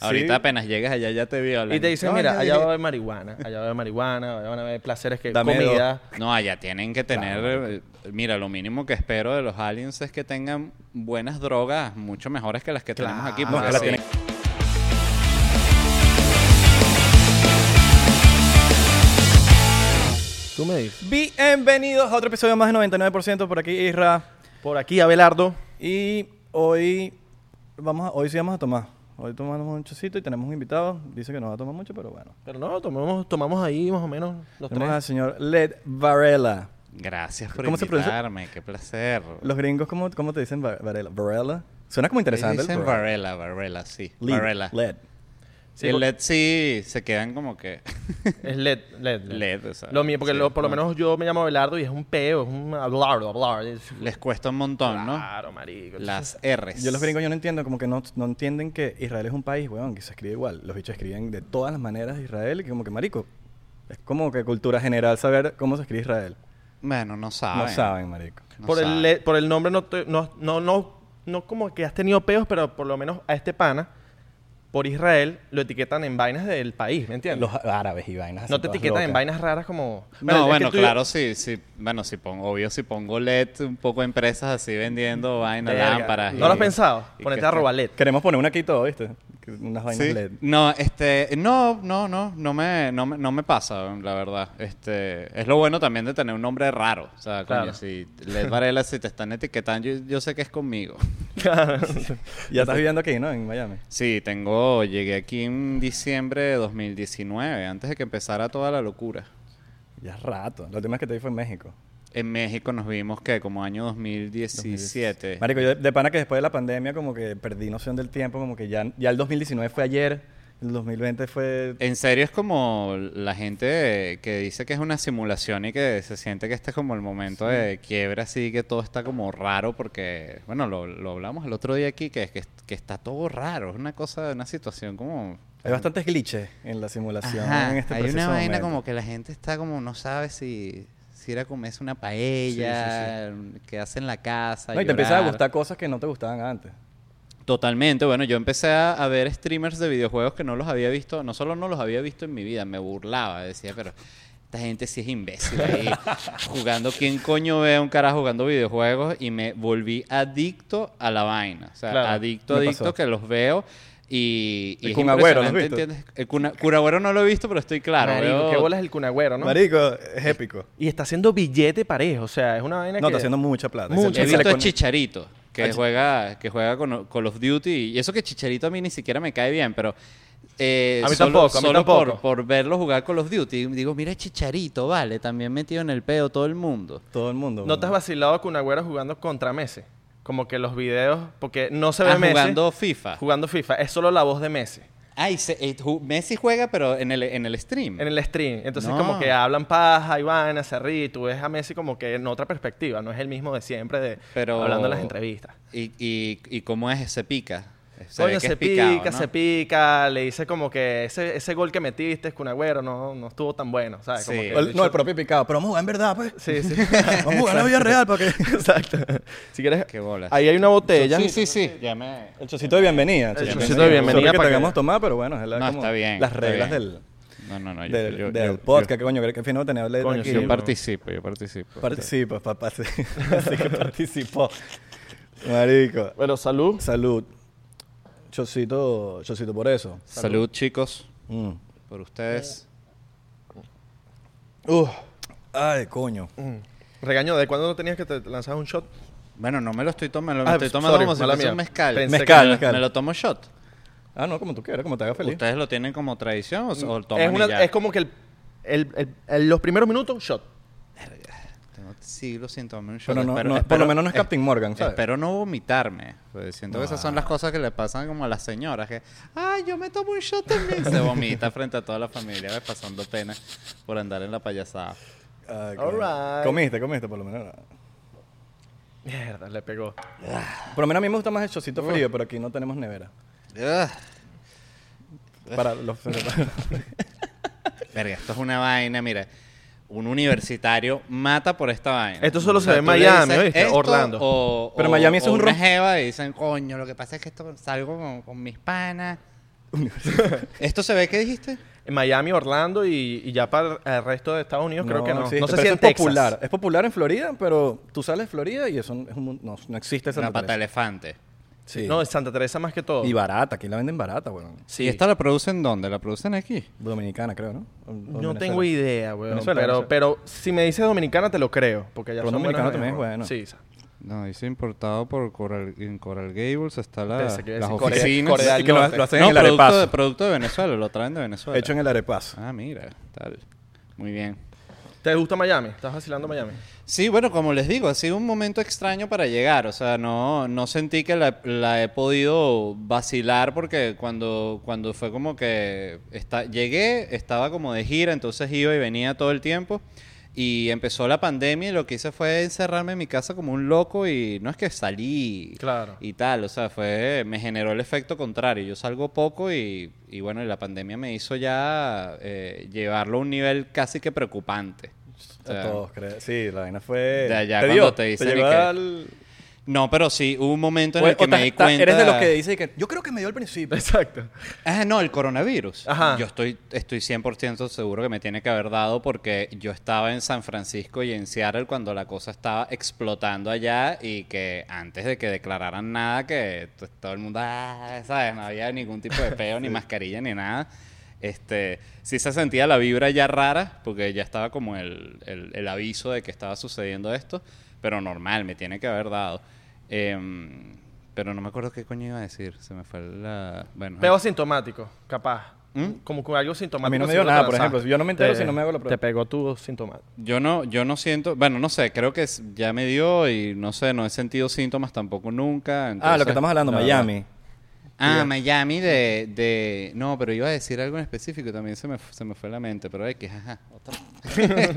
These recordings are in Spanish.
Ahorita apenas llegas allá ya te violan. Y te dicen, mira, allá va a haber marihuana, allá va a haber marihuana, allá van a haber placeres que Dame comida. No, allá tienen que tener... eh, Mira, lo mínimo que espero de los aliens es que tengan buenas drogas, mucho mejores que las que tenemos aquí. Claro. porque la sí. tienen- Tú me dices. Bienvenidos a otro episodio más de 99% por aquí, Isra. Por aquí, Abelardo. Y hoy vamos a- hoy sí vamos a tomar. Hoy tomamos un chocito y tenemos un invitado. Dice que no va a tomar mucho, pero bueno. Pero no, tomamos, tomamos ahí más o menos los Tenemos al tres. señor Led Varela. Gracias por ¿Cómo se pronuncia? invitarme, qué placer. Los gringos, ¿cómo, cómo te dicen Va- Varela? ¿Varela? Suena como interesante. Dicen Varela. Varela, sí. Varela. Led. Sí, el LED sí se quedan como que... Es LED, LED. LED, o sea, Lo mío, porque sí, lo- por lo no. menos yo me llamo Abelardo y es un peo, es un hablar, hablar. es- Les cuesta un montón, ¿no? Claro, marico. Las R's. Yo los gringos yo no entiendo, como que no, no entienden que Israel es un país, weón, que se escribe igual. Los bichos escriben de todas las maneras Israel y que como que marico. Es como que cultura general saber cómo se escribe Israel. Bueno, no saben. No saben, marico. No por, el, saben. le- por el nombre no, te- no, no, no, no como que has tenido peos, pero por lo menos a este pana, por Israel, lo etiquetan en vainas del país, ¿me entiendes? Los árabes y vainas. no te etiquetan en vainas raras como... No, bueno, claro, sí, sí. Bueno, si pongo, obvio, si pongo LED, un poco empresas así vendiendo vainas, Verga, lámparas. ¿No y- lo has pensado? y Ponerte que a está- robar LED. Queremos poner una aquí todo, ¿viste? Unas vainas Sí. LED. No, este, no, no, no, no me, no me, no me pasa, la verdad. Este, es lo bueno también de tener un nombre raro. O sea, coño, Claro. si Les Varela, si te están etiquetando, yo, yo sé que es conmigo. Ya estás viviendo aquí, ¿no? En Miami. Sí, tengo, llegué aquí en diciembre de 2019, antes de que empezara toda la locura. Ya es rato. La última vez que te vi fue en México. En México nos vimos que como año 2017. Marico, yo de, de pana que después de la pandemia como que perdí noción del tiempo, como que ya, ya el 2019 fue ayer, el 2020 fue... En serio es como la gente que dice que es una simulación y que se siente que este es como el momento de quiebre así, que todo está como raro porque, bueno, lo, lo hablamos el otro día aquí, que, es que, que está todo raro, es una cosa, una situación como... Hay bastantes glitches en la simulación Ajá, en este hay una vaina momento. como que la gente está como no sabe si, si ir a comerse una paella, que hace en la casa. No, y te empiezan a gustar cosas que no te gustaban antes. Totalmente, bueno, yo empecé a, a ver streamers de videojuegos que no los había visto, no solo no los había visto en mi vida, me burlaba, decía, pero esta gente sí es imbécil ahí jugando, ¿quién coño ve a un cara jugando videojuegos? Y me volví adicto a la vaina, o sea, Claro, adicto, adicto pasó. que los veo y... y El es Kun Agüero, ¿lo has impresionante, visto? ¿entiendes? El Agüero no lo he visto, pero estoy claro. Marico, veo- qué bolas el cunagüero, ¿no? Marico, es épico. Y está haciendo billete parejo, o sea, es una vaina No, que... está haciendo mucha plata. Mucho. Se- He visto Chicharito, que juega, que juega con Call of Duty. Y eso que Chicharito a mí ni siquiera me cae bien, pero. eh, A mí solo, tampoco, a mí solo tampoco. Por, por verlo jugar Call of Duty. Digo, mira Chicharito, vale, también metido en el pedo todo el mundo. Todo el mundo. ¿No te has vacilado a Cunagüero jugando contra Messi? Como que los videos, porque no se ve Ah, Messi jugando FIFA. jugando FIFA, es solo la voz de Messi Ay, se- eh, ju- Messi juega, pero en el, en el stream. en el stream. Entonces No. como que hablan paja, y vaina, se ríe, y tú ves a Messi como que en otra perspectiva, no es el mismo de siempre de Pero- hablando en las entrevistas. ¿Y, y, y cómo es? Se pica. Se Coño, se es picado, pica, ¿no? se pica, le dice como que ese, ese gol que metiste con Agüero no, no estuvo tan bueno, ¿sabes? Como Sí. que El- el no, el propio picado. Pero vamos a jugar en verdad, pues. Sí, sí. Vamos a jugar en la vida real para que... Exacto. Si quieres, Qué bolas. ahí hay una botella. Sí, sí, sí. Ya me... El chocito de bienvenida. El chocito de bienvenida que para te que- hagamos tomar, pero bueno, es la- No, como está bien, las reglas bien. del, No, no, no. Yo, del, yo- del yo- podcast. que coño, que fino tenerle Coño, aquí. Yo, participo, yo participo. Participa, papá. Sí, Así que participó. Marico. Bueno, salud. Salud. Chocito, chocito por eso. Salud, chicos, Mm. por ustedes. Uf. Ay, coño. Mm. Regaño, ¿de cuándo no tenías que te lanzar un shot? Bueno, no me lo estoy tomando, me Ah, lo estoy tomando sorry, como si mala fuese mía. un mezcal. Mezcal, me, mezcal. me lo tomo shot. Ah, no, como tú quieras, como te haga feliz. ¿Ustedes lo tienen como tradición o, o lo toman Es, y una- ya? es como que el, el- el- el- los primeros minutos, shot. Tomar un shot. Pero no, Espero- no- por espero- lo menos no es es- Captain Morgan, ¿sabes? Espero no vomitarme. Pues siento que esas son las cosas que le pasan como a las señoras. Que, ay, yo me tomo un shot también. Se vomita frente a toda la familia, ¿ves? pasando pena por andar en la payasada. Ay, All right. Comiste, comiste, por lo menos. Mierda, le pegó. Por lo menos a mí me gusta más el chocito frío, pero aquí no tenemos nevera. Para los... Verga, esto es una vaina, mira. Un universitario mata por esta vaina. Esto solo O se ve en Miami, ¿oíste? Orlando. O, Pero o- Miami es un una jeva y dicen, coño, lo que pasa es que esto salgo con, con mis panas ¿Esto se ve que dijiste? En Miami, Orlando y, y ya para el resto de Estados Unidos creo que no. existe, no sé si es Texas. popular. Es popular en Florida, pero tú sales de Florida y eso es un no, no existe esa Una pata de elefante. Sí. No, en Santa Teresa más que todo. y barata, aquí la venden barata, weón. Sí. ¿Y esta la producen dónde? ¿La producen aquí? Dominicana, creo, ¿no? O- o No Venezuela. tengo idea, weón. Venezuela, pero, Venezuela. pero si me dices dominicana, te lo creo. Porque ya son dominicano buenas también es bueno. Sí. No, dice importado por Coral, en Coral Gables. Está la, las decir Corea- oficinas. Corea Y que lo, lo hacen no, en el producto arepazo. de, producto de Venezuela. Lo traen de Venezuela. Hecho en el arepazo. Ah, mira. Tal. Muy bien. ¿Te gusta Miami? ¿Estás vacilando Miami? Sí, bueno, como les digo, ha sido un momento extraño para llegar. O sea, no, no sentí que la, he podido vacilar porque cuando, cuando fue como que está, llegué, estaba como de gira, entonces iba y venía todo el tiempo. Y empezó la pandemia y lo que hice fue encerrarme en mi casa como un loco y no es que salí Claro. y tal, o sea, fue me generó el efecto contrario. Yo salgo poco y, y bueno, y la pandemia me hizo ya eh, llevarlo a un nivel casi que preocupante. O sea, A todos, creo. Sí, la vaina fue. Ya, ya, te cuando dio, te dicen al- No, pero sí, hubo un momento en O- el que o me di ta- cuenta... Eres de los que dice que yo creo que me dio al principio. Exacto. Ah, no, el coronavirus. Ajá. Yo estoy, estoy 100% seguro que me tiene que haber dado porque yo estaba en San Francisco y en Seattle cuando la cosa estaba explotando allá y que antes de que declararan nada, que todo el mundo, ah, ¿sabes? No había ningún tipo de peo, ni mascarilla, ni nada. Este, sí se sentía la vibra ya rara porque ya estaba como el, el- el aviso de que estaba sucediendo esto, pero normal, me tiene que haber dado. Em, pero no me acuerdo qué coño iba a decir, se me fue la... Bueno, Peo asintomático, capaz. ¿Mm? Como con algo sintomático. A mí no me dio nada, por ejemplo. Yo no me entero Te- si no me hago la prueba. Te pegó tu síntoma. Yo no, yo no siento, bueno, no sé, creo que ya me dio y no sé, no he sentido síntomas tampoco nunca. Ah, lo que estamos hablando, la Miami. Ah. Miami de, de... No, pero iba a decir algo en específico, también se me, se me fue la mente, pero hay que... Ajá, otra.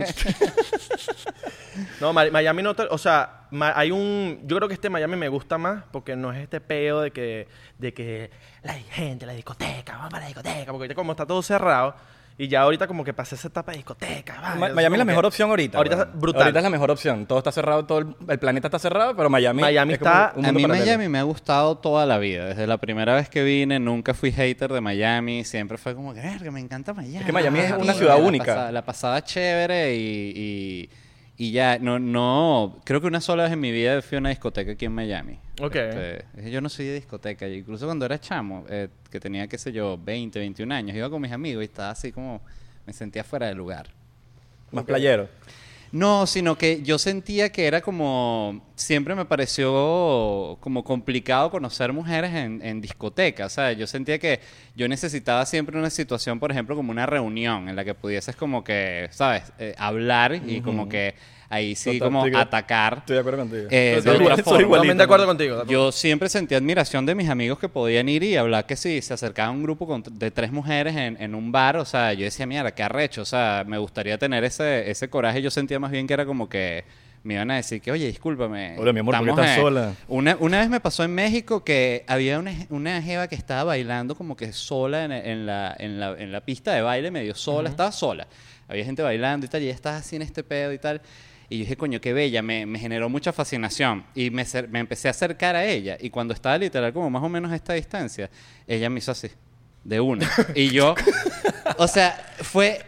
No, Mi- Miami no... o sea, hay un... Yo creo que este Miami me gusta más porque no es este peo de que... De que la gente, la discoteca, vamos para la discoteca. Porque ahorita como está todo cerrado y ya ahorita como que pasé esa etapa de discoteca. vale, Miami es la mejor que- opción ahorita. Ahorita está brutal. Ahorita es la mejor opción. Todo está cerrado, todo el, el planeta está cerrado, pero Miami. Miami es como está- un A mí paralelo. Miami me ha gustado toda la vida. Desde la primera vez que vine, nunca fui hater de Miami. Siempre fue como que, "Verga, me encanta Miami. Es que Miami es una ciudad la única. la pasaba chévere y, y, y ya, no, no, creo que una sola vez en mi vida fui a una discoteca aquí en Miami. Ok. Este, yo no soy de discoteca. y Incluso cuando era chamo, eh, que tenía, qué sé yo, 20, 21 años, iba con mis amigos y estaba así como, me sentía fuera de lugar. Más playero. No, sino que yo sentía que era como. Siempre me pareció como complicado conocer mujeres en, en discotecas. O sea, yo sentía que yo necesitaba siempre una situación, por ejemplo, como una reunión en la que pudieses, como que, ¿sabes? Eh, hablar y como que ahí sí, Total, como atacar. Estoy de acuerdo contigo. Eh, de Soy otra igual- forma. soy igualito. Totalmente de acuerdo contigo. Yo siempre sentí admiración de mis amigos que podían ir y hablar que sí, se acercaba un grupo con- de tres mujeres en, en un bar, o sea, yo decía, mira, qué arrecho, o sea, me gustaría tener ese, ese coraje, yo sentía más bien que era como que me iban a decir que, oye, discúlpame. Hola, mi amor, ¿por qué estás en-". sola? Una, una vez me pasó en México que había una, una jeva que estaba bailando como que sola en, en la, en, la, en la pista de baile, medio sola, estaba sola. Había gente bailando y tal, y ella estaba así en este pedo y tal. Y yo dije, coño, qué bella, me, me generó mucha fascinación. Y me, me empecé a acercar a ella. Y cuando estaba literal como más o menos a esta distancia, ella me hizo así, de una. y yo, o sea, fue...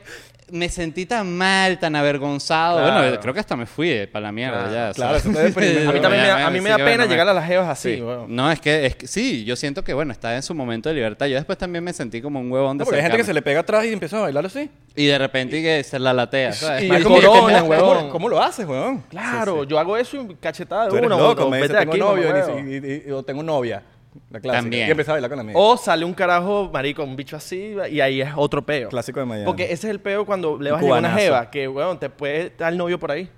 Me sentí tan mal, tan avergonzado. Claro. Bueno, creo que hasta me fui para la mierda Claro, ya. claro, sea. eso te. A mí también me, da- a mí me da Sí, pena bueno, llegar a las jevas así. Sí. weón. No, es que, es que sí, yo siento que, bueno, estaba en su momento de libertad. Yo después también me sentí como un huevón de No, porque hay gente que se le pega atrás y empieza a bailar así. Y de repente y que se la latea, ¿sabes? Y como que, corona, ¿cómo- huevón. ¿cómo, ¿Cómo lo haces, weón? Claro, yo hago eso y cachetada de Tú eres uno. loco, o me dice, tengo novio y, huevo. y- y- o tengo novia. La clásica. También. Y empieza a bailar con la amiga. O sale un carajo, marico, un bicho así, y ahí es otro peo. Clásico de Miami. Porque ese es el peo cuando le vas a llevar una cubanazo. jeva, que, weón, te puede dar el novio por ahí.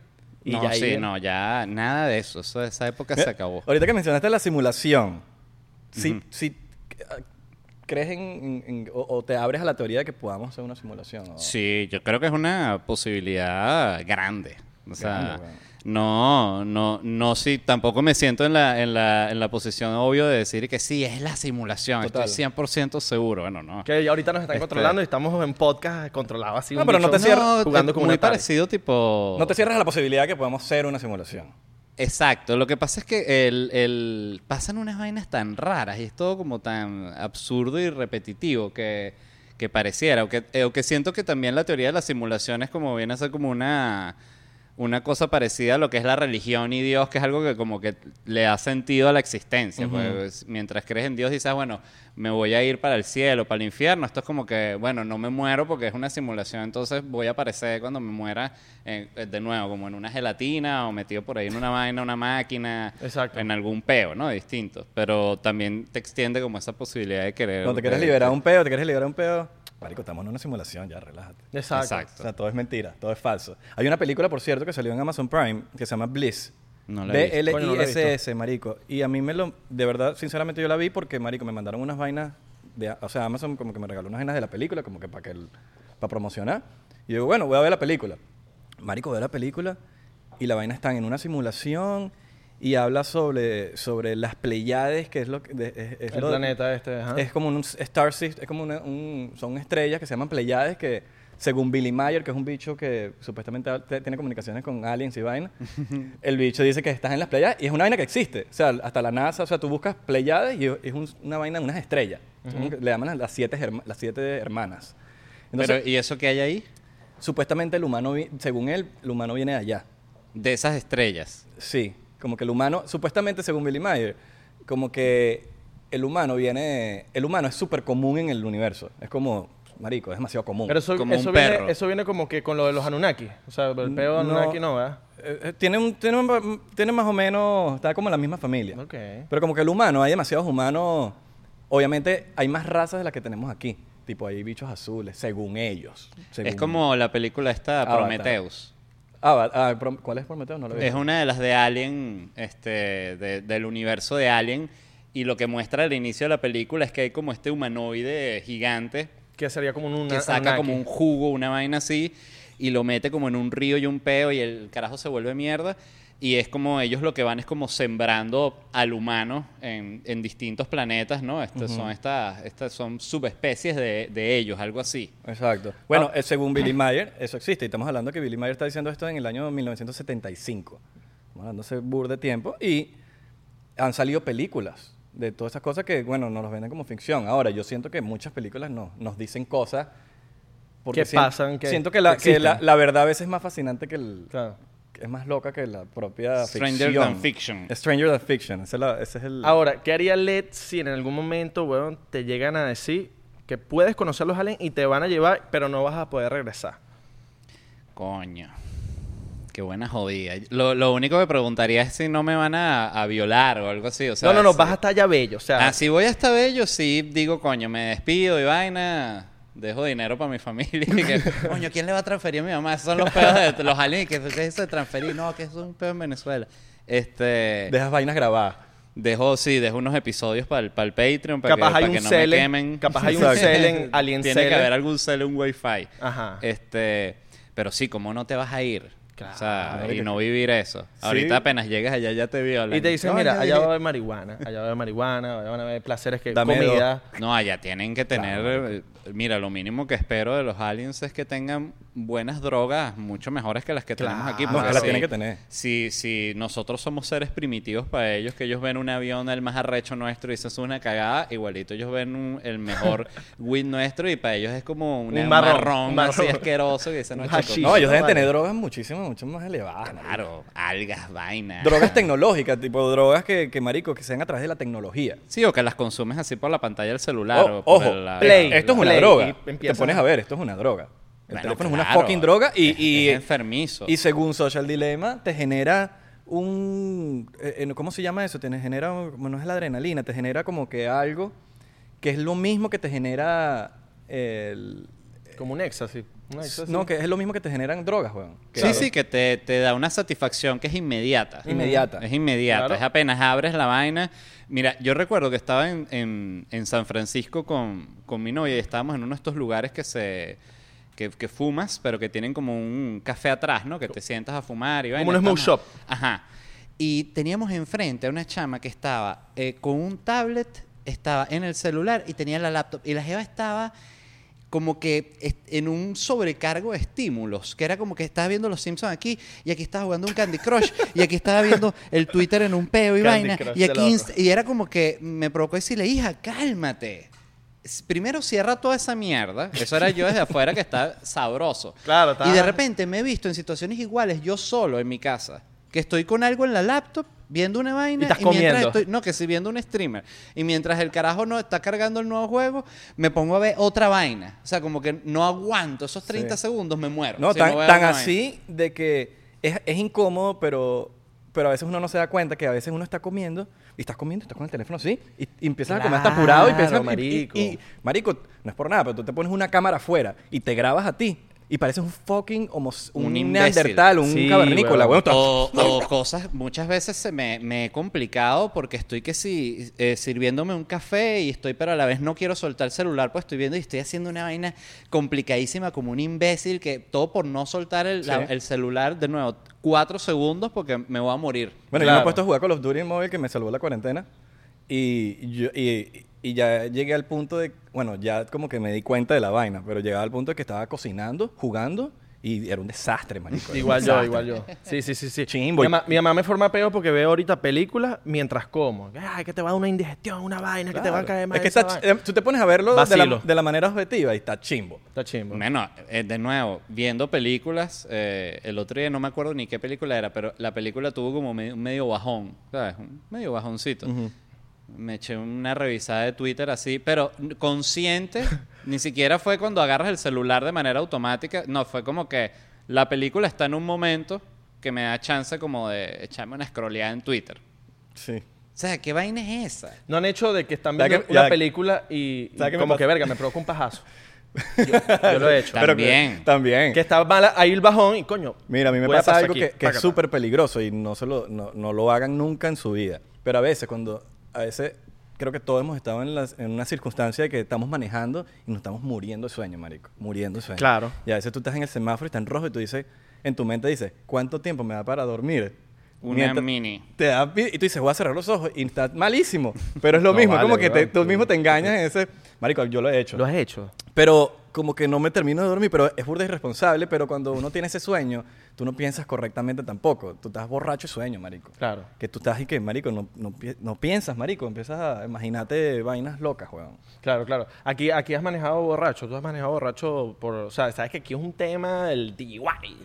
Y no, ya ahí sí, no, ya nada de eso. eso esa época Mira, se acabó. Ahorita que mencionaste la simulación, si, si ah, crees en, en- en- o, o te abres a la teoría de que podamos hacer una simulación. o- Sí, yo creo que es una posibilidad grande. O sea, Grande, weón. No, no, no, sí, tampoco me siento en la, en la, en la posición obvio de decir que sí, es la simulación, Total. estoy 100% seguro. Bueno, no. Que ahorita nos están Este- controlando y estamos en podcast controlados así. No, un pero no bicho te cierras No, jugando es con muy una Atari. parecido tipo... No te cierras a la posibilidad de que podamos hacer una simulación. Exacto, lo que pasa es que el, el- pasan unas vainas tan raras y es todo como tan absurdo y repetitivo que, que pareciera, o que, eh, o que siento que también la teoría de las simulaciones como viene a ser como una, una cosa parecida a lo que es la religión y Dios, que es algo que como que le da sentido a la existencia. pues, mientras crees en Dios dices, "Ah, bueno, me voy a ir para el cielo, para el infierno, esto es como que, bueno, no me muero porque es una simulación, entonces voy a aparecer cuando me muera en- eh, de nuevo, como en una gelatina o metido por ahí en una vaina, una máquina, Exacto. en algún peo, ¿no? Distinto. Pero también te extiende como esa posibilidad de querer... Cuando te quieres de- liberar un peo, te quieres liberar un peo. Marico, estamos en una simulación, ya, relájate. Exacto. Exacto. O sea, todo es mentira, todo es falso. Hay una película, por cierto, que salió en Amazon Prime que se llama Bliss. No la he visto. Coño, no la he B-L-I-S-S, marico. Y a mí me lo... De verdad, sinceramente, yo la vi porque, marico, me mandaron unas vainas... De, o sea, Amazon como que me regaló unas vainas de la película, como que para que el- para promocionar. Y yo digo, bueno, voy a ver la película. Marico, veo la película y la vaina está en una simulación y habla sobre, sobre las Pleiades, que es lo que... de- es- es El lo de- planeta este, ajá. es como un star system, es como una- un, son estrellas que se llaman Pleiades que según Billy Mayer, que es un bicho que supuestamente tiene comunicaciones con aliens y vaina, el bicho dice que estás en las Pleiades y es una vaina que existe. O sea, hasta la NASA, o sea, tú buscas Pleiades y es un- una vaina de unas estrellas. Como que Le llaman las siete, herma- las siete hermanas. Entonces, Pero, ¿y eso que hay ahí? supuestamente el humano, según él, el humano viene de allá. De esas estrellas. Sí, como que el humano, supuestamente según Billy Mayer, como que el humano viene, el humano es súper común en el universo. Es como, marico, es demasiado común. Pero eso, Como eso, un viene, perro. eso viene como que con lo de los Anunnaki. O sea, el peo de No. Anunnaki no, ¿verdad? Eh, eh, tiene, un, tiene, un- tiene más o menos, está como en la misma familia. Ok. Pero como que el humano, hay demasiados humanos, obviamente hay más razas de las que tenemos aquí. Tipo, hay bichos azules, según ellos. Es como la película esta, Avatar. Prometheus. Ah, ah, ¿cuál es Prometeo? No lo he Es visto. una de las de Alien, este, de- del universo de Alien. Y lo que muestra al inicio de la película es que hay como este humanoide gigante Que sería como un que saca como un jugo, una vaina así, y lo mete como en un río y un peo y el carajo se vuelve mierda. Y es como ellos lo que van es como sembrando al humano en, en distintos planetas, ¿no? Estas son estas, estas son subespecies de, de ellos, algo así. Exacto. Bueno, eh, según Billy Mayer, eso existe. Y estamos hablando que Billy Mayer está diciendo esto en el año 1975. Estamos hablando hace bur de tiempo. Y han salido películas de todas esas cosas que, bueno, nos los venden como ficción. Ahora, yo siento que muchas películas no, nos dicen cosas... Que sien- pasan, que- siento que, la, que que la, la verdad a veces es más fascinante que el... Claro. Es más loca que la propia Stranger ficción. than fiction. Stranger than fiction. Ese es, la- ese es el... Ahora, ¿qué haría LED si en algún momento, weón, te llegan a decir que puedes conocer a los aliens y te van a llevar, pero no vas a poder regresar? Coño. Qué buena jodida. Lo, lo único que preguntaría es si no me van a, a violar o algo así. O sea, no, no, no, si- vas hasta allá bello. O sea, Ah, si voy hasta bello, sí digo, coño, me despido y vaina. Dejo dinero para mi familia. Y que, coño, ¿quién le va a transferir a mi mamá? Esos son los pedos de los aliens. ¿Qué, qué es eso de transferir? No, que eso es un pedo en Venezuela. Este. Dejas vainas grabadas. Dejo, sí, dejo unos episodios para el, para el Patreon. Para capaz que, hay para un que no me quemen. capaz hay un Exacto. cele en Alien Tiene que haber algún cel, un wifi. Ajá. Este, pero sí, ¿cómo no te vas a ir? Claro, o sea, y no vivir eso. Ahorita apenas llegas allá ya te violan. Y te dicen, No, mira, allá va a haber marihuana, allá va a haber marihuana, allá van a haber placeres que Dame comida. No, allá tienen que tener. eh, mira, lo mínimo que espero de los aliens es que tengan buenas drogas, mucho mejores que las que tenemos aquí. No, porque que las si- tienen que tener. Si, si nosotros somos seres primitivos para ellos, que ellos ven un avión el más arrecho nuestro y eso es una cagada, igualito ellos ven un- el mejor weed nuestro y para ellos es como una- Un un marrón, marrón, un así marrón. asqueroso que dicen, no. No, ellos deben tener drogas muchísimo, mucho más elevadas. marico. Claro, algas, vainas. Drogas tecnológicas, tipo drogas que, que, marico, que sean a través de la tecnología. Sí, o que las consumes así por la pantalla del celular. O- o por ojo, la- Play. esto es una Play, droga. Te pones a ver, esto es una droga. El Bueno, teléfono es una fucking droga y, es- y, es enfermizo. y según Social Dilemma te genera un... eh, eh, ¿Cómo se llama eso? Te genera, un- no es la adrenalina, te genera como que algo que es lo mismo que te genera el... Como un éxtasis. No, que es lo mismo que te generan drogas, weón. Que- Sí, sí, que te, te da una satisfacción que es inmediata. Inmediata. Es inmediata. Claro. Es apenas abres la vaina. Mira, yo recuerdo que estaba en, en- en San Francisco con, con mi novia y estábamos en uno de estos lugares que se... Que, que fumas, pero que tienen como un café atrás, ¿no? Que te sientas a fumar y vaina. un smoke shop. Ajá. Y teníamos enfrente a una chama que estaba eh, con un tablet, estaba en el celular y tenía la laptop. Y la jeva estaba como que en un sobrecargo de estímulos, que era como que estaba viendo los Simpsons aquí y aquí estaba jugando un Candy Crush y aquí estaba viendo el Twitter en un peo y Candy vaina Crush y aquí y era como que me provocó decirle, hija, cálmate. Primero cierra toda esa mierda. Eso era yo desde afuera que está sabroso. Claro, Y estaba- de repente me he visto en situaciones iguales yo solo en mi casa. Que estoy con algo en la laptop, viendo una vaina. Y estás mientras comiendo. estoy- no, que estoy viendo un streamer. Y mientras el carajo no está cargando el nuevo juego, me pongo a ver otra vaina. O sea, como que no aguanto esos 30 Sí. segundos, me muero. No, si tan, vaina. así de que es, es incómodo, pero, pero a veces uno no se da cuenta que a veces uno está comiendo y estás comiendo estás con el teléfono así y, y empiezas a comer hasta apurado y empiezas Claro, y- marico. Y, y- marico, no es por nada, pero tú te pones una cámara afuera y te grabas a ti y pareces un fucking homo, un, Un neandertal, un Sí, cavernícola, huevón. weón. O, o cosas, muchas veces se me, me he complicado porque estoy que si eh, sirviéndome un café y estoy, pero a la vez no quiero soltar el celular, pues estoy viendo y estoy haciendo una vaina complicadísima como un imbécil que todo por no soltar el, la- Sí. el celular de nuevo cuatro segundos porque me voy a morir. Bueno, yo me Claro. he puesto a jugar con los Duty móvil que me salvó la cuarentena. Y, yo, y, y ya llegué al punto de. Bueno, ya como que me di cuenta de la vaina, pero llegaba al punto de que estaba cocinando, jugando, y era un desastre, marico. Igual yo, desastre. igual yo. Sí, sí, sí, sí. Chimbo. Mi mamá, mi mamá me forma peo porque veo ahorita películas mientras como. Ay, que te va a dar una indigestión, una vaina, que te va a Claro. caer mal. Es que esa está, vaina. eh, tú te pones a verlo de la, de la manera objetiva y está chimbo. Está chimbo. Bueno, eh, de nuevo, viendo películas, eh, el otro día no me acuerdo ni qué película era, pero la película tuvo como me- un medio bajón, ¿sabes? Un medio bajoncito. Me eché una revisada de Twitter así, pero consciente, ni siquiera fue cuando agarras el celular de manera automática, no, fue como que la película está en un momento que me da chance como de echarme una scrolleada en Twitter. Sí. O sea, ¿qué vaina es esa? No han hecho de que están ¿Sabes viendo una Ya- película y, y ¿Sabes qué me como que verga, me provoca un pajazo. Yo, yo lo he hecho. También. que- también. que está mala ahí el bajón y coño. Mira, a mí me pasa algo aquí. que, que es súper peligroso y no, se lo, no, no lo hagan nunca en su vida. Pero a veces, cuando. A veces, creo que todos hemos estado en, las- en una circunstancia de que estamos manejando y nos estamos muriendo de sueño, marico. Muriendo de sueño. Claro. Y a veces tú estás en el semáforo y está en rojo y tú dices. En tu mente dices, ¿cuánto tiempo me da para dormir? Una Mientras- mini. Te da, y tú dices, voy a cerrar los ojos y está malísimo. Pero es lo No mismo, vale, como que te- tú mismo te engañas en ese. Marico, yo lo he hecho. Lo has hecho. Pero como que no me termino de dormir, pero es burda irresponsable, pero cuando uno tiene ese sueño, tú no piensas correctamente tampoco. Tú estás borracho de sueño, marico. Claro. Que tú estás y que, marico, no, no, no piensas, marico. Empiezas a imaginarte vainas locas, weón. Claro, claro. Aquí, aquí has manejado borracho. Tú has manejado borracho por. O sea, sabes que aquí es un tema el DUI.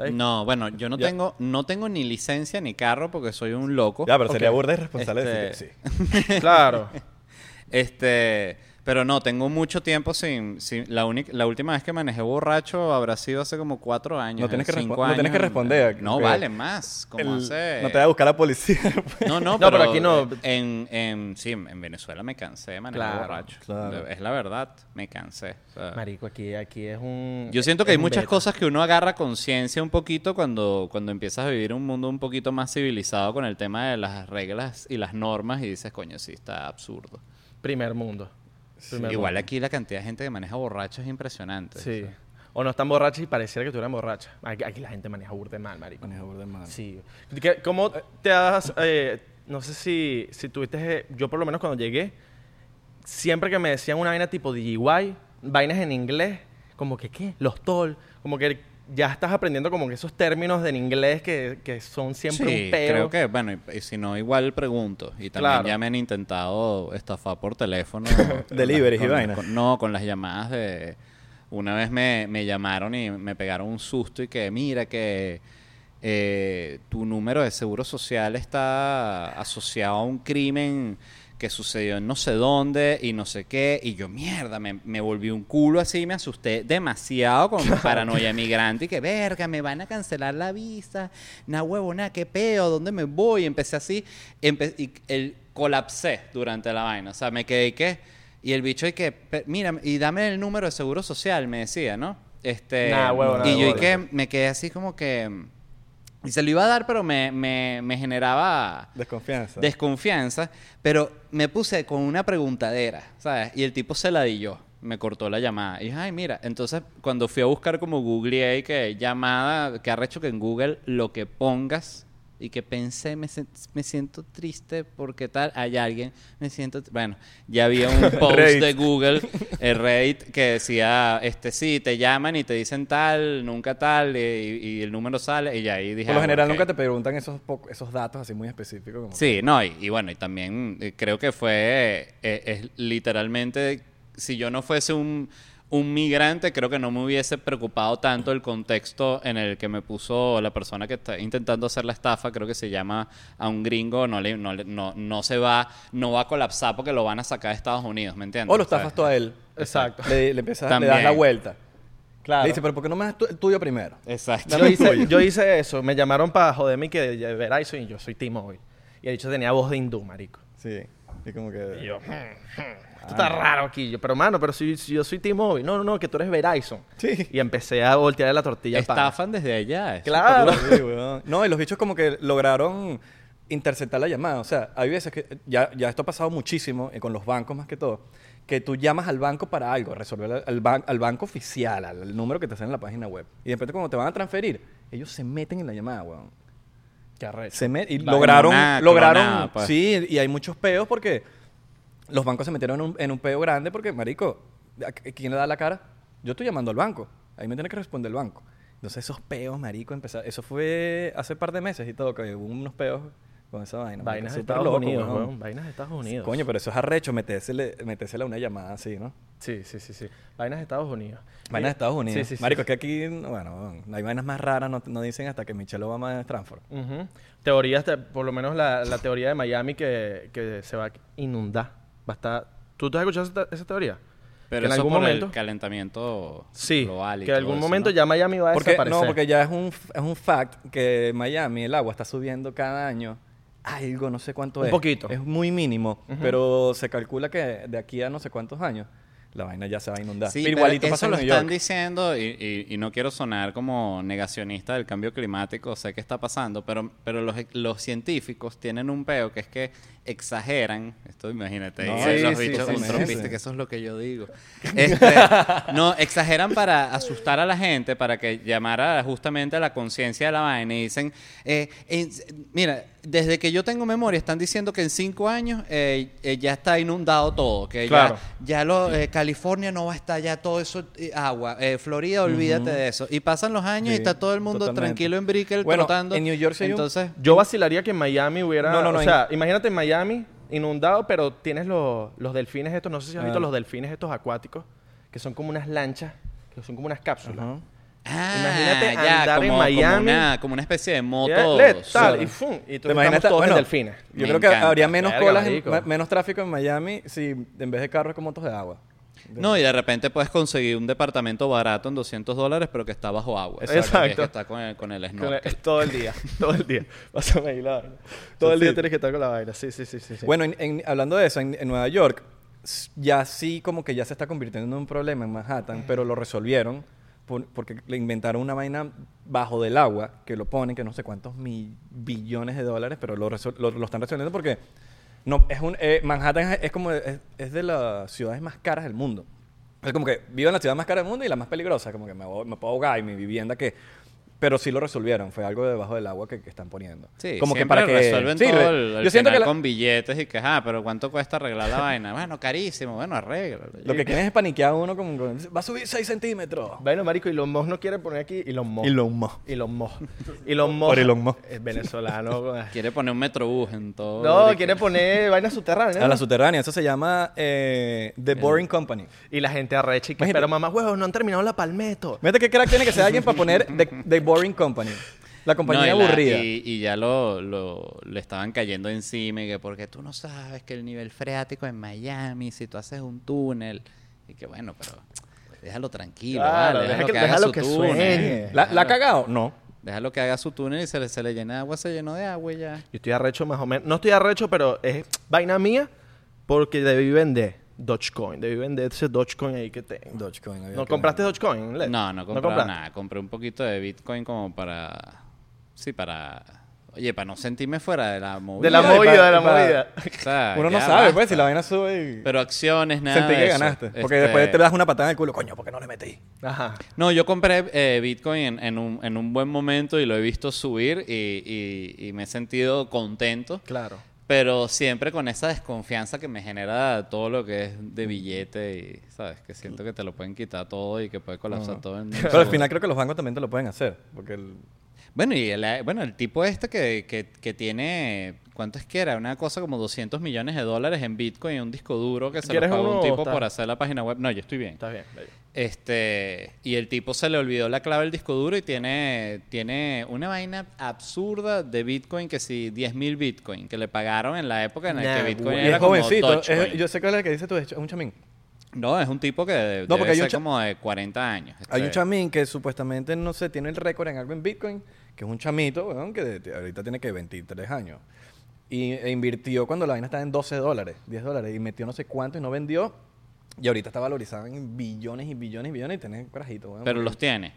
¿Sabes? No, bueno, yo no Ya. tengo, no tengo ni licencia ni carro porque soy un loco. Ya, pero sería Ok. burda irresponsable Este- decir que sí. Claro. Este, pero no, tengo mucho tiempo sin, sin la única, la última vez que manejé borracho habrá sido hace como cuatro años. No tienes eh, que cinco respo- no tienes años. que responder, No, que- vale, más. Como El- hace... No te va a buscar la policía. No, no, No, pero, pero aquí no. En, en, sí, en Venezuela me cansé de manejar Claro, borracho. claro. Es la verdad, me cansé. O sea, Marico, aquí, aquí es un. yo siento que hay muchas beta. cosas que uno agarra conciencia un poquito cuando, cuando empiezas a vivir un mundo un poquito más civilizado con el tema de las reglas y las normas y dices, coño, sí, está absurdo. Primer mundo. Igual aquí la cantidad de gente que maneja borracho es impresionante. Sí. O no están borrachos y pareciera que estuvieran borrachas. Aquí, aquí la gente maneja burde mal, marico. Maneja burda de mal. Sí. ¿Qué- ¿Cómo te has... eh, no sé si, si tuviste... eh, Yo por lo menos cuando llegué, siempre que me decían una vaina tipo DIY, vainas en inglés, como que, ¿qué? Los toll, como que ya estás aprendiendo como que esos términos en inglés que, que son siempre Sí, un peo. creo que, bueno, y, y si no, igual pregunto. Y también Claro. ya me han intentado estafar por teléfono. Deliveries y con- no, con las llamadas de... Una vez me, me llamaron y me pegaron un susto y que, mira, que eh, tu número de seguro social está asociado a un crimen que sucedió en no sé dónde y no sé qué. Y yo, mierda, me, me volví un culo así, me asusté demasiado con paranoia migrante y que, verga, me van a cancelar la visa. Na huevona, qué peo, ¿dónde me voy? Empecé así, empe- y el, colapsé durante la vaina. O sea, me quedé y que... Y el bicho y que, "Pe- mira, y dame el número de seguro social, me decía, ¿no? Este, Nah, huevo, nada y yo y que me quedé así como que... Y se lo iba a dar, pero me, me, me generaba Desconfianza. desconfianza. Pero me puse con una preguntadera, ¿sabes? Y el tipo se la di yo. Me cortó la llamada. Y dije, ay, mira. Entonces, cuando fui a buscar como googleé que llamada, que arrecho que en Google lo que pongas y que pensé, me, me siento triste porque tal, hay alguien, me siento... Bueno, ya había un post de Google, el Reddit, que decía, este sí, te llaman y te dicen tal, nunca tal, y, y el número sale, y ya ahí dije... Por lo ah, general nunca te preguntan esos, esos datos así muy específicos. Como Sí, no, y, y bueno, y también eh, creo que fue, eh, es literalmente, si yo no fuese un, un migrante, creo que no me hubiese preocupado tanto el contexto en el que me puso la persona que está intentando hacer la estafa, creo que se llama a un gringo, no, le, no, no, no se va, no va a colapsar porque lo van a sacar de Estados Unidos, ¿me entiendes? O lo estafas tú a él. Exacto. Le, le empiezas, le das la vuelta. Claro. Le dice, pero ¿por qué no me das tu- el tuyo primero? Exacto. Yo hice, yo hice eso. Me llamaron para joderme que Verizon y yo soy T-Mobile. Y el dicho tenía voz de hindú, marico. Sí. Y como que... Y yo, "Hmm, hmm, esto está raro aquí. Yo, pero, mano, pero si, si yo soy T-Mobile. No, no, no, que tú eres Verizon. Sí. Y empecé a voltear la tortilla al pan. Estafan desde allá. eso Claro. Sí, weón. No, y los bichos como que lograron interceptar la llamada. O sea, hay veces que ya, ya esto ha pasado muchísimo eh, con los bancos más que todo, que tú llamas al banco para algo, resolver al, al ban- al banco oficial, al, al número que te sale en la página web. Y de repente cuando te van a transferir, ellos se meten en la llamada, weón. Qué. Se met- y lograron, lograron, pues. sí, y hay muchos peos porque los bancos se metieron en un, en un peo grande porque, marico, ¿a- ¿quién le da la cara? Yo estoy llamando al banco, ahí me tiene que responder el banco. Entonces esos peos, marico, empezaron, eso fue hace un par de meses y todo, que hubo unos peos con esa vaina. Vainas de Estados loco, Unidos, weón. Vainas de Estados Unidos. Coño, pero eso es arrecho, metérsele, metérsele a una llamada así, ¿no? Sí, sí, sí, sí. Vainas de Estados Unidos. Vainas de Estados Unidos. Sí, sí, sí. Marico, es que aquí, bueno, no hay vainas más raras, no, no dicen hasta que Michelle Obama es Stanford. Ujú. Teorías, de- por lo menos la, la teoría de Miami que, que se va a inundar. Va a estar... ¿Tú te has escuchado esa, esa teoría? Pero que en eso algún por momento... el calentamiento Sí, global y que en algún eso, momento ¿no? ya Miami va a Porque, desaparecer. no, porque ya es un, es un fact que Miami, el agua está subiendo cada año algo, no sé cuánto Un es. poquito. Es muy mínimo, pero se calcula que de aquí a no sé cuántos años la vaina ya se va a inundar. Sí, Pero pero igualito eso pasa en lo New están York. diciendo y, y- y no quiero sonar como negacionista del cambio climático, sé que está pasando, pero, pero los, los científicos tienen un peo que es que exageran, esto imagínate, No, y sí, los sí, bichos sí, un sí. trompista, que eso es lo que yo digo. Este, no, exageran para asustar a la gente, para que llamara justamente a la conciencia de la vaina y dicen, eh, mira, desde que yo tengo memoria están diciendo que en cinco años eh, eh, ya está inundado todo, que Claro. ya ya lo, eh, California no va a estar ya todo eso agua. Florida, olvídate de eso. Y pasan los años y está todo el mundo totalmente. tranquilo en Brickell Bueno, trotando. en New York Entonces, Yo vacilaría que en Miami hubiera... No, no, no, o en- sea, imagínate en Miami inundado, pero tienes los, los delfines estos, no sé si has visto Ah. los delfines estos acuáticos, que son como unas lanchas, que son como unas cápsulas. Ah, imagínate ya, andar en como, como Miami. una, como una especie de moto. Tal, sola. y, fum, y tú ¿Te imaginas? todos Bueno, en delfines. Yo Me creo que encanta. habría menos Verga, colas, en- menos tráfico en Miami si en vez de carros con motos de agua. No, y de repente puedes conseguir un departamento barato en 200 dólares, pero que está bajo agua. Exacto. Y es que está con el, con el Con snorkel. el- todo el día, todo el día. Pásame ahí la vaina. Todo el Sí. día tienes que estar con la vaina. Sí, sí, sí, sí. sí. Bueno, en- en- hablando de eso, en, en Nueva York, ya sí como que ya se está convirtiendo en un problema en Manhattan, pero lo resolvieron por- porque le inventaron una vaina bajo del agua que lo ponen, que no sé cuántos mil billones de dólares, pero lo, están resolviendo porque eh, Manhattan es, como es, de las ciudades más caras del mundo. Es como que vivo en la ciudad más cara del mundo y la más peligrosa, como que me puedo ahogar y mi vivienda que... Pero sí lo resolvieron, fue algo debajo del agua que, que están poniendo. Sí, como que para que resuelven sí, todo re- el, el yo siento final que la- con billetes y que, ah, pero ¿cuánto cuesta arreglar la vaina? Bueno, carísimo. Bueno, arréglalo. Lo que quieren es paniquear a uno como, como, va a subir 6 centímetros. Bueno, marico, Elon Musk no quiere poner aquí Elon Musk. Elon Musk. Elon Musk. Elon Musk. Por Elon Musk. Es venezolano. Quiere poner un metrobús en todo. no, quiere poner vainas subterráneas. A la subterránea, eso se llama eh, The Boring Company. Y la gente arrecha y que, pero mamá, huevos, no han terminado la palmeto. Fíjate qué crack tiene que ser alguien para poner The, The Boring Company. La compañía No, y la- aburrida. y, y ya lo, lo- le estaban cayendo encima y que porque tú no sabes que el nivel freático en Miami, si tú haces un túnel, y que bueno, pero déjalo tranquilo, Claro, vale, deja déjalo que- que, haga déjalo su que túnel. sueñe. ¿La, ¿La ha cagado? No. Déjalo que haga su túnel y se le, se le llena de agua, se llenó de agua y ya. Yo estoy arrecho más o menos. No estoy arrecho, pero es vaina mía porque debí vender Dogecoin. Debí vender ese Dogecoin ahí que tengo. Dogecoin. había ¿No que compraste vender. Dogecoin? Led? No, no compré compraste? nada, compré un poquito de Bitcoin como para, sí, para oye, para no sentirme fuera de la movida. De la movida, de la movida. O sea, Uno no sabe, basta. pues, si la vaina sube y... Pero acciones, nada Sentí de que eso. ganaste. Porque Este, después te das una patada en el culo. Coño, ¿por qué no le metí? Ajá. No, yo compré eh, Bitcoin en, en un, en un buen momento y lo he visto subir y, y- y me he sentido contento. Claro. Pero siempre con esa desconfianza que me genera todo lo que es de billete y, ¿sabes? Que siento que te lo pueden quitar todo y que puede colapsar todo un Pero al final creo que los bancos también te lo pueden hacer. Porque el- Bueno, y el, bueno, el tipo este que, que, que tiene, ¿cuánto es que era? Una cosa como 200 millones de dólares en Bitcoin y un disco duro que se lo ¿Quieres pagó un tipo está- por hacer la página web. No, yo estoy bien. Está bien. bello. Este, y el tipo se le olvidó la clave del disco duro y tiene, tiene una vaina absurda de Bitcoin que si 10.000 Bitcoin que le pagaron en la época en la Nah, que Bitcoin era es jovencito. Es- yo sé cuál es el que dice tú, es un chamín. No, es un tipo que de- No, debe porque hay ser como de 40 años. Hay un Este, chamín que supuestamente, no sé, tiene el récord en algo en Bitcoin, que es un chamito, weón, que de- ahorita tiene que 23 años. Y e invirtió cuando la vaina estaba en 12 dólares, 10 dólares, y metió no sé cuánto y no vendió. Y ahorita está valorizada en billones y billones y billones y tiene carajito, weón. Pero los tiene.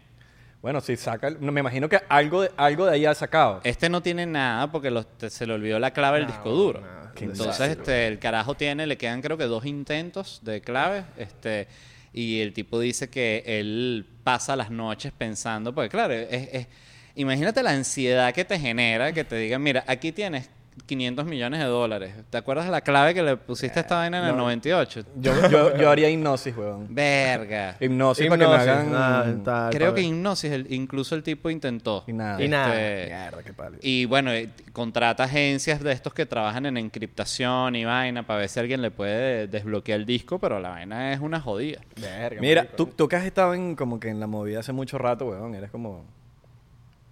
Bueno, si saca, el- no, me imagino que algo de, algo de ahí ha sacado. Este no tiene nada porque los- te- se le olvidó la clave del No, disco duro. qué Entonces, desastre, este, el carajo tiene, le quedan creo que dos intentos de clave, este, y el tipo dice que él pasa las noches pensando, porque claro, es, es- imagínate la ansiedad que te genera que te digan, mira, aquí tienes 500 millones de dólares. ¿Te acuerdas de la clave que le pusiste a esta vaina en el no. 98? Yo, yo, yo haría hipnosis, weón. Verga. Hipnosis, para que me Hipnosis, hagan... nada, tal, Creo que ver. hipnosis, el- incluso el tipo intentó. Y nada. Y nada. Este, Mierda, qué pálido. Y bueno, eh, contrata agencias de estos que trabajan en encriptación y vaina para ver si alguien le puede desbloquear el disco, pero la vaina es una jodida. Verga, Mira, marico. tú, tú que has estado en, como que en la movida hace mucho rato, weón, eres como...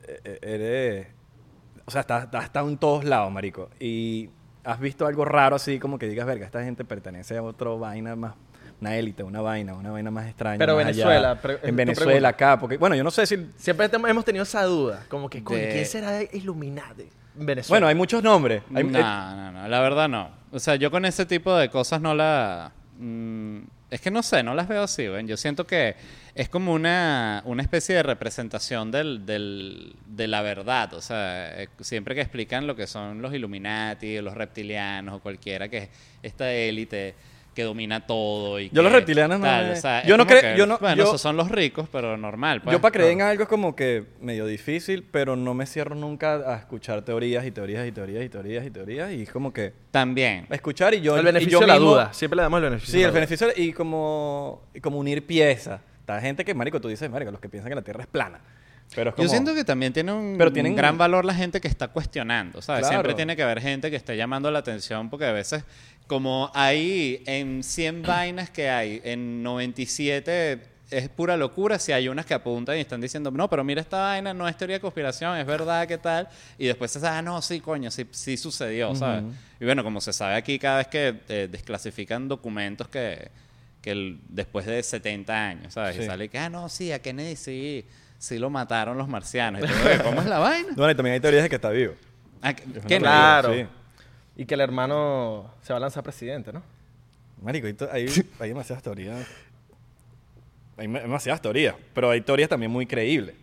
e- e- Eres... O sea, estás, has estado en todos lados, marico. Y has visto algo raro así, como que digas, verga, esta gente pertenece a otra vaina más... Una élite, una vaina, una vaina más extraña. Pero más Venezuela, allá. en pregunta. Venezuela, acá, porque... Bueno, yo no sé si... Siempre te- hemos tenido esa duda. Como que, coño, De- ¿quién será Illuminati? En Venezuela. Bueno, hay muchos nombres. Hay- No, no, no, la verdad no. O sea, yo con ese tipo de cosas no la... mm, es que no sé, no las veo así, ¿ven? Yo siento que es como una, una especie de representación del, del- de la verdad. O sea, eh, siempre que explican lo que son los Illuminati, o los reptilianos o cualquiera que es esta élite que domina todo y Yo los reptilianos no tal, me- o sea, yo no creo- yo no- Bueno, yo- esos son los ricos, pero normal. pues. yo para creer en algo es como que medio difícil, pero no me cierro nunca a escuchar teorías y teorías y teorías y teorías y teorías. Y es como que... También. Escuchar y yo... el y beneficio yo de la mismo- duda. Siempre le damos el beneficio. Sí, de la el duda. beneficio y como, y como unir piezas. Está gente que, marico, tú dices, marico, los que piensan que la Tierra es plana. Pero es como... Yo siento que también tiene un, Pero tienen- un gran valor la gente que está cuestionando, ¿sabes? Claro. Siempre tiene que haber gente que esté llamando la atención porque a veces, como hay en 100 vainas que hay, en 97 es pura locura si hay unas que apuntan y están diciendo, no, pero mira esta vaina, no es teoría de conspiración, es verdad, ¿qué tal? Y después se sabe, ah, no, sí, coño, sí, sí sucedió, ¿sabes? Y bueno, como se sabe aquí, cada vez que eh, desclasifican documentos que, que el- después de 70 años, ¿sabes? Sí. Y sale que, ah, no, sí, a Kennedy sí, sí lo mataron los marcianos. Y "Oye, ¿Cómo es la vaina? Bueno, y también hay teorías de que está vivo. Ah, Kennedy. Claro. Sí. Y que el hermano se va a lanzar presidente, ¿no? Marico, hay, hay, hay demasiadas teorías. Hay demasiadas teorías, pero hay teorías también muy creíbles.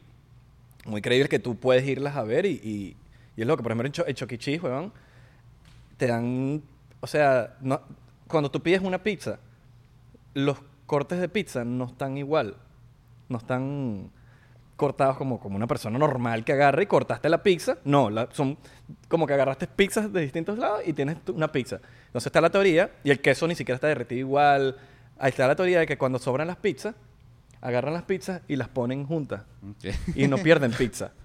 Muy creíbles que tú puedes irlas a ver y, y, y es lo que, por ejemplo, en, Cho- en Chuck E. Cheese, weón, te dan, o sea, no, cuando tú pides una pizza, los cortes de pizza no están igual, no están cortados como, como una persona normal que agarra y cortaste la pizza. No, son como que agarraste pizzas de distintos lados y tienes una pizza. Entonces está la teoría, y el queso ni siquiera está derretido igual. Ahí está la teoría de que cuando sobran las pizzas, agarran las pizzas y las ponen juntas. Y no pierden pizza.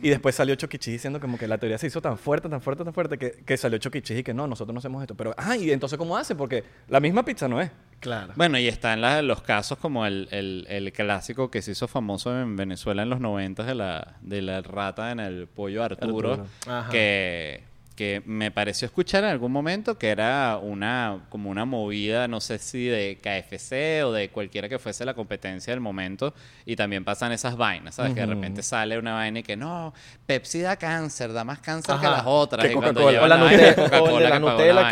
Y después salió Choquichis diciendo como que la teoría se hizo tan fuerte, tan fuerte, tan fuerte, que, que salió Choquichis y que no, nosotros no hacemos esto. Pero, ah, y entonces ¿cómo hace? Porque la misma pizza no es. Claro. Bueno, y están la- los casos como el, el- el clásico que se hizo famoso en Venezuela en los 90 de la, de la rata en el pollo Arturo, Arturo. Ajá. que, que me pareció escuchar en algún momento que era una como una movida, no sé si de KFC o de cualquiera que fuese la competencia del momento, y también pasan esas vainas, ¿sabes? Que de repente sale una vaina y que no, Pepsi da cáncer, da más cáncer que las otras. Que Coca-Cola. la, Nutella, o de Coca-Cola la que Nutella vaina,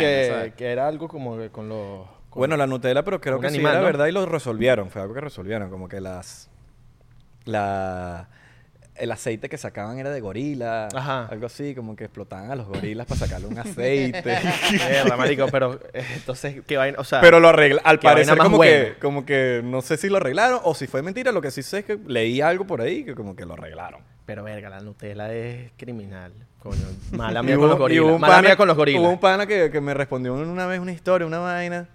que, era algo como que con los... con- Bueno, la Nutella, pero creo que sí animal, era ¿no? verdad y lo resolvieron. Fue algo que resolvieron. Como que las. La. El aceite que sacaban era de gorila. Ajá. Algo así, como que explotaban a los gorilas para sacarle un aceite. Mierda, marico, pero eh, entonces, ¿qué vaina? O sea, Pero lo arregla, al parecer como buena. que, como que no sé si lo arreglaron o si fue mentira, lo que sí sé es que leí algo por ahí que como que lo arreglaron. pero verga, la Nutella es criminal. Coño, mala mía con los gorilas. hubo un Mala pana- mía con los gorilas. Hubo un pana que, que me respondió una vez una historia, una vaina.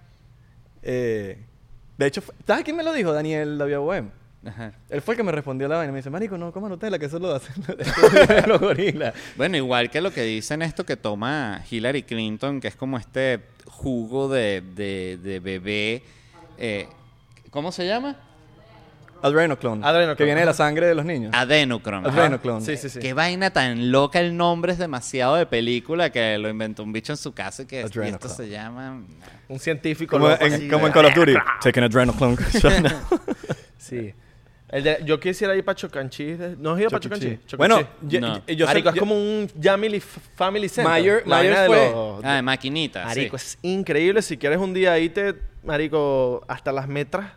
Eh, de hecho, ¿sabes quién me lo dijo? Daniel Davia Bohem. Ajá. Él fue el que me respondió la vaina. Me dice, marico, no coma Nutella, que eso lo hacen los gorilas. Bueno, igual que lo que dicen esto que toma Hillary Clinton, que es como este jugo de, de, de bebé. eh, ¿Cómo se llama? Adrenoclone. Adrenoclone, Que viene de la sangre de los niños. Adenocron. Adrenoclone. Sí, sí, sí. Qué vaina tan loca, el nombre es demasiado de película que lo inventó un bicho en su casa y que y esto se llama... Un científico Como, loco en, así, como en Call of Duty. Taking adrenoclone. Sí. El de- yo quisiera ir para Chocanchis. ¿No has ido para? Cheese. Bueno, yo, No. yo- yo sé- Marico, es yo- como un Family, family Center. Mayer- La vaina Mayer de fue- los- Ah, de maquinita, Marico, sí. es increíble. Si quieres un día irte, Marico, hasta las metras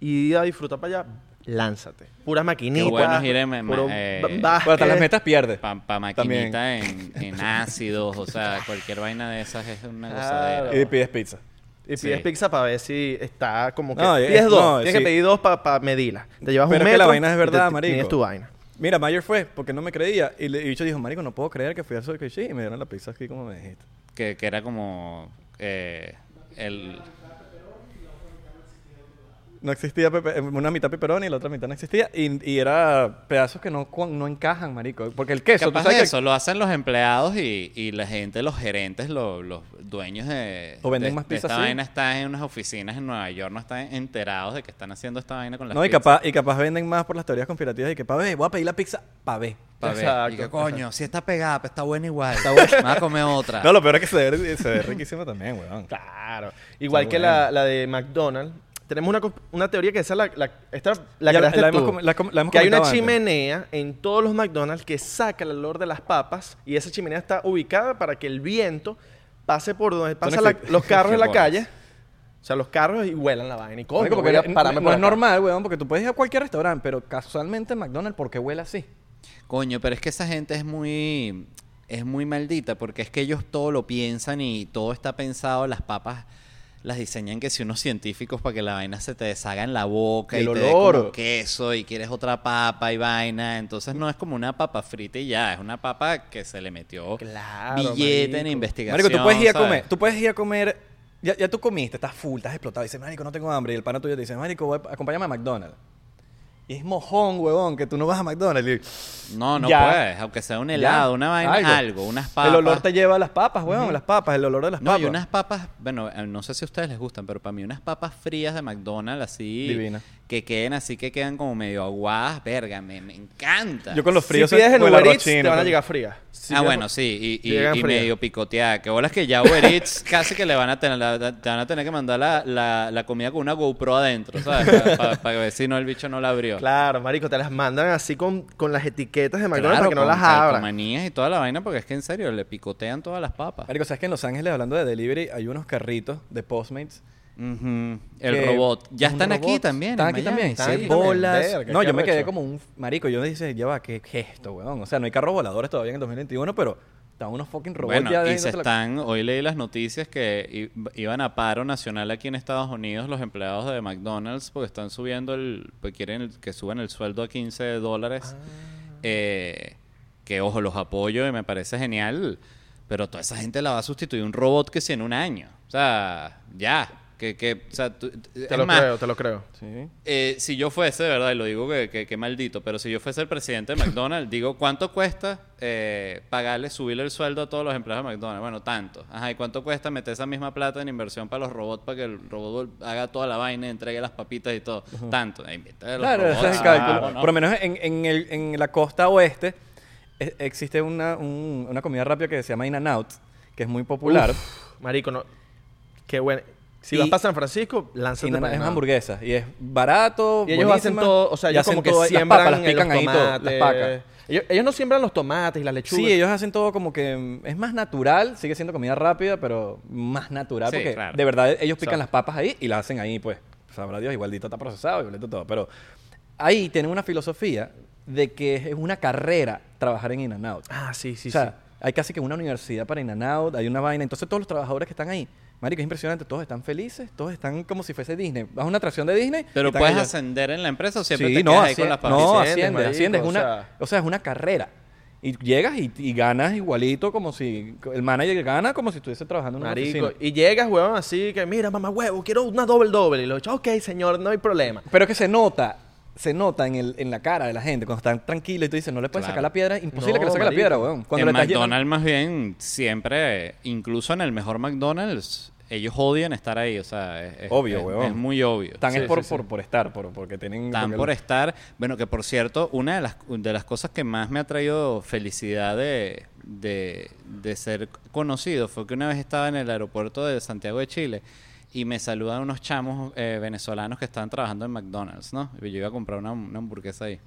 y ir a disfrutar para allá, lánzate. Puras maquinitas. Qué bueno puro eh, Bueno, básquet. hasta las metas pierde. Para pa maquinita en, en ácidos, o sea, cualquier vaina de esas es una Claro. gozadera. Y pides pizza. Y Sí. pides pizza para ver si está como que... No, es- pides dos. no, Tienes sí. que pedir dos para medirla. Te llevas Pero un es que la metro vaina es y verdad, te- marico. Tienes tu vaina. Mira, Mayer fue porque no me creía. Y y bicho dijo, marico, no puedo creer que fui a Sushi y me dieron la pizza aquí como me dijiste. Que, que era como eh, el... No existía pepe- una mitad pepperoni y la otra mitad no existía. Y, y era pedazos que no, no encajan, marico. Porque el queso, Capaz tú sabes de que- eso, lo hacen los empleados y, y la gente, los gerentes, los, los dueños de, O venden de- más de pizza esta así. vaina están en unas oficinas en Nueva York, no están enterados de que están haciendo esta vaina con las No, y pizzas. capaz, y capaz venden más por las teorías conspirativas y que, pa' ver, voy a pedir la pizza, pa' ver. Pa' ver. Exacto, Y que, coño, si está pegada, pues está buena igual. Está buena. Vamos a comer otra. No, lo peor es que se ve, se ve riquísimo también, weón. Claro. Igual Está que bueno. la, la de McDonald's. Tenemos una, una teoría que esa la, la, esta la Ya la- creaste la tú. hemos com- la com- la hemos que hay una antes. chimenea en todos los McDonald's que saca el olor de las papas y esa chimenea está ubicada para que el viento pase por donde pasan los carros en la calle. O sea, los carros y huelan la vaina. Y coño, Marico, porque voy a no- pararme no, por es normal, weón, porque tú puedes ir a cualquier restaurante, pero casualmente en McDonald's, ¿por qué huele así? Coño, pero es que esa gente es muy es muy maldita porque es que ellos todo lo piensan y todo está pensado, las papas las diseñan que si unos científicos para que la vaina se te deshaga en la boca El y te dé olor. como queso y quieres otra papa y vaina, entonces no es como una papa frita y ya, es una papa que se le metió Claro, billete en marico. investigación. Marico, tú puedes ir a ¿sabes? comer, tú puedes ir a comer, ya, ya tú comiste, estás full, estás explotado, y dices, marico, no tengo hambre, y el pana tuyo te dice, marico, voy a- acompáñame a McDonald's. Y es mojón, huevón, que tú no vas a McDonald's. y- No, no Ya. puedes, aunque sea un helado, Ya, una vaina, algo, unas papas. El olor te lleva a las papas, huevón, las papas, el olor de las No, papas. y unas papas, bueno, eh, no sé si a ustedes les gustan, pero para mí unas papas frías de McDonald's así, Divina. que queden así, que quedan como medio aguadas, verga, me, me encanta. Yo con los fríos si pides en Uber Eats, te van a llegar frías. Si ah, bueno, sí, y, medio picoteada. Que bolas que ya Uber Eats casi que le van a tener, la- te van a tener que mandar la, la, la comida con una GoPro adentro, ¿sabes? Para ver si no el bicho no la abrió. Claro, marico, te las mandan así con, con las etiquetas de McDonald's Claro, para que no con las abran. calcomanías y toda la vaina, porque es que en serio, le picotean todas las papas. Marico, ¿sabes que en Los Ángeles, hablando de delivery, hay unos carritos de Postmates? El robot. Ya están aquí robot. también. Están en aquí Miami, también. Están sí. aquí también. bolas. Verga, no, qué yo me quedé como un marico. Yo dije, ya va, qué gesto, weón. O sea, no hay carros voladores todavía en el 2021, pero están unos fucking robots Bueno, ya y se la- están, hoy leí las noticias que iban a paro nacional aquí en Estados Unidos los empleados de McDonald's porque están subiendo el, pues quieren el- que suban el sueldo a 15 dólares. Eh, que ojo, los apoyo y me parece genial, pero toda esa gente la va a sustituir un robot que si en un año. O sea, ya. Que, que, o sea, tú- Te lo más, creo, te lo creo. Sí. eh, si yo fuese, de verdad, y lo digo que, que, que maldito, pero si yo fuese el presidente de McDonald's, digo, ¿cuánto cuesta eh, pagarle, subirle el sueldo a todos los empleados de McDonald's? Bueno, tanto. Ajá, ¿y cuánto cuesta meter esa misma plata en inversión para los robots para que el robot haga toda la vaina, entregue las papitas y todo? Tanto. Eh, los Claro, robots, ese es el ah, cálculo. bueno. Por lo menos en, en, el- en la costa oeste e- existe una, un- una comida rápida que se llama In-N-Out, que es muy popular. Uf, marico, no. Qué bueno. Si Y- vas para San Francisco, lánzate In-N-Out para es allá. hamburguesa y es barato. Y ellos hacen todo, o sea, y ellos hacen como que todo- siembran las papas, las pican ahí todo, las pacas. Ellos, ellos no siembran los tomates y las lechugas. Sí, ellos hacen todo como que mm, es más natural, sigue siendo comida rápida, pero más natural Sí, porque claro. de verdad ellos pican las papas ahí y las hacen ahí, pues. Sabrá Dios, igualito está procesado, igualito todo, pero ahí tienen una filosofía de que es una carrera trabajar en In-N-Out. Ah, sí, sí, o sea, hay casi que una universidad para In-N-Out, hay una vaina. Entonces todos los trabajadores que están ahí, marico, es impresionante. Todos están felices, todos están como si fuese Disney. Vas a una atracción de Disney. Pero puedes ascender en la empresa o siempre Sí, te no, quedas ahí con las no, papas. Asciendes, asciende, marico, asciende. Es o una, sea. o sea, es una carrera. Y llegas y, y ganas igualito como si... El manager gana como si estuviese trabajando en una Marico, oficina. y llegas, huevón, así que, mira, mamá huevo, quiero una doble doble. Y lo he dicho, ok, señor, no hay problema. Pero que se nota, se nota en, el, en la cara de la gente cuando están tranquilos y tú dices, no le puedes Claro. sacar la piedra, imposible No, que le saque la piedra, weón. Cuando en le McDonald's más bien siempre, incluso en el mejor McDonald's, ellos odian estar ahí, o sea, es, es- Obvio, es- muy obvio. Sí, es por, sí, sí. por, por estar, por, porque tienen... Porque- por estar. Bueno, que por cierto, una de las, de las cosas que más me ha traído felicidad de, de, de ser conocido fue que una vez estaba en el aeropuerto de Santiago de Chile y me saludan unos chamos eh, venezolanos que estaban trabajando en McDonald's, ¿no? Y yo iba a comprar una, hamburguesa ahí.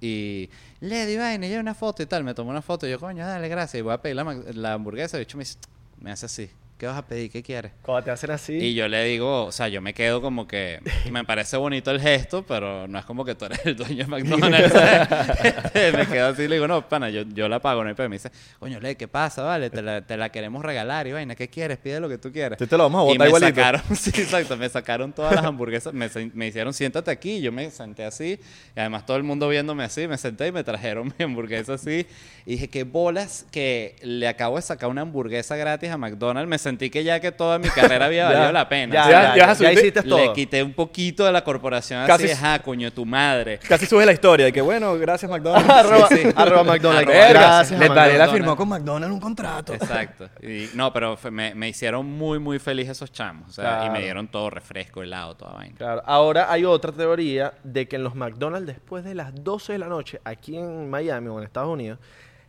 Y Lady Vaina, lleva una foto y tal. Me tomó una foto y yo, coño, dale, gracias. Y voy a pedir la, hamburguesa. Y el me dice, me hace así. ¿Qué vas a pedir? ¿Qué quieres? Cuando te hacen así. Y yo le digo, o sea, yo me quedo como que me parece bonito el gesto, pero no es como que tú eres el dueño de McDonald's. Este, me quedo así y le digo, no, pana, yo, yo la pago, no hay problema. Me dice, coño, le, ¿qué pasa? Vale, te la, te la queremos regalar y vaina, ¿qué quieres? Pide lo que tú quieras. Sí te lo vamos a y botar me igualito. sacaron, sí, exacto, me sacaron todas las hamburguesas, me, me hicieron siéntate aquí, yo me senté así, y además todo el mundo viéndome así, me senté y me trajeron mi hamburguesa así, y dije, qué bolas que le acabo de sacar una hamburguesa gratis a McDonald's, me sentí que ya que toda mi carrera había valido la pena. ya, O sea, ya, hiciste todo. le quité un poquito de la corporación Casi- así, ajá, coño, tu madre. Casi sube la historia y que bueno, gracias McDonald's. arroba, Sí, sí. arroba McDonald's. Arroba, Gracias, McDonald's. firmó con McDonald's un contrato. Exacto. Y, no, pero me, me hicieron muy, muy feliz esos chamos. O sea, y me dieron todo refresco, helado, toda vaina. Claro. Ahora hay otra teoría de que en los McDonald's después de las 12 de la noche, aquí en Miami o en Estados Unidos,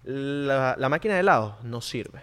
la, la máquina de helado no sirve.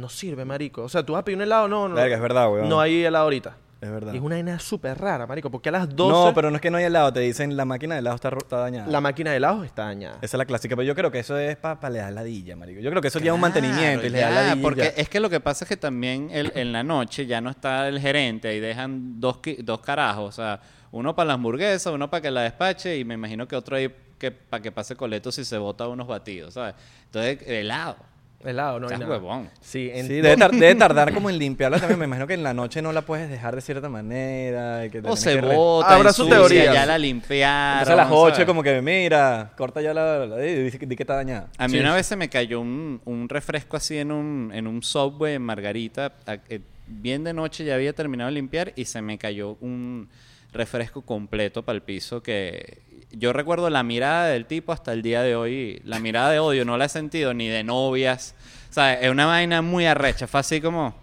No sirve, marico. O sea, tú vas a pedir un helado, no, no. Verga, es verdad, weón. No hay helado ahorita. Es verdad. Y es una vaina súper rara, marico. Porque a las 12 No, pero no es que no hay helado, te dicen la máquina de helado está, dañada. la máquina de helado está dañada. Esa es la clásica, pero yo creo que eso es para le dar ladilla, marico. Yo creo que eso lleva un Claro, mantenimiento y le da ya, ladilla. y Porque ya. es que lo que pasa es que también el- en la noche ya no está el gerente y dejan dos, qui- dos carajos. O sea, uno para la hamburguesa, uno para que la despache y me imagino que otro ahí que, para que pase coleto si se bota unos batidos, ¿sabes? Entonces, helado. Helado, no hay Estás nada. huevón. Sí, en Sí, debe, tar- debe tardar como en limpiarla también. Me imagino que en la noche no la puedes dejar de cierta manera. y que O tienes se que re- bota, Habrá su ensucia, teoría. ya la limpiaron. Entonces a las 8 ¿sabes? como que, mira, corta ya la... la- y dice que- di que está dañada. A mí Sí, una vez se me cayó un, un refresco así en un, en un Subway en Margarita. a- eh, bien de noche ya había terminado de limpiar y se me cayó un refresco completo para el piso que yo recuerdo la mirada del tipo hasta el día de hoy. La mirada de odio no la he sentido ni de novias. O sea, es una vaina muy arrecha. Fue así como...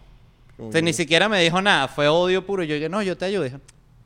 O sea, ni siquiera me dijo nada. Fue odio puro. Yo dije, no, yo te ayudo. Y Dije,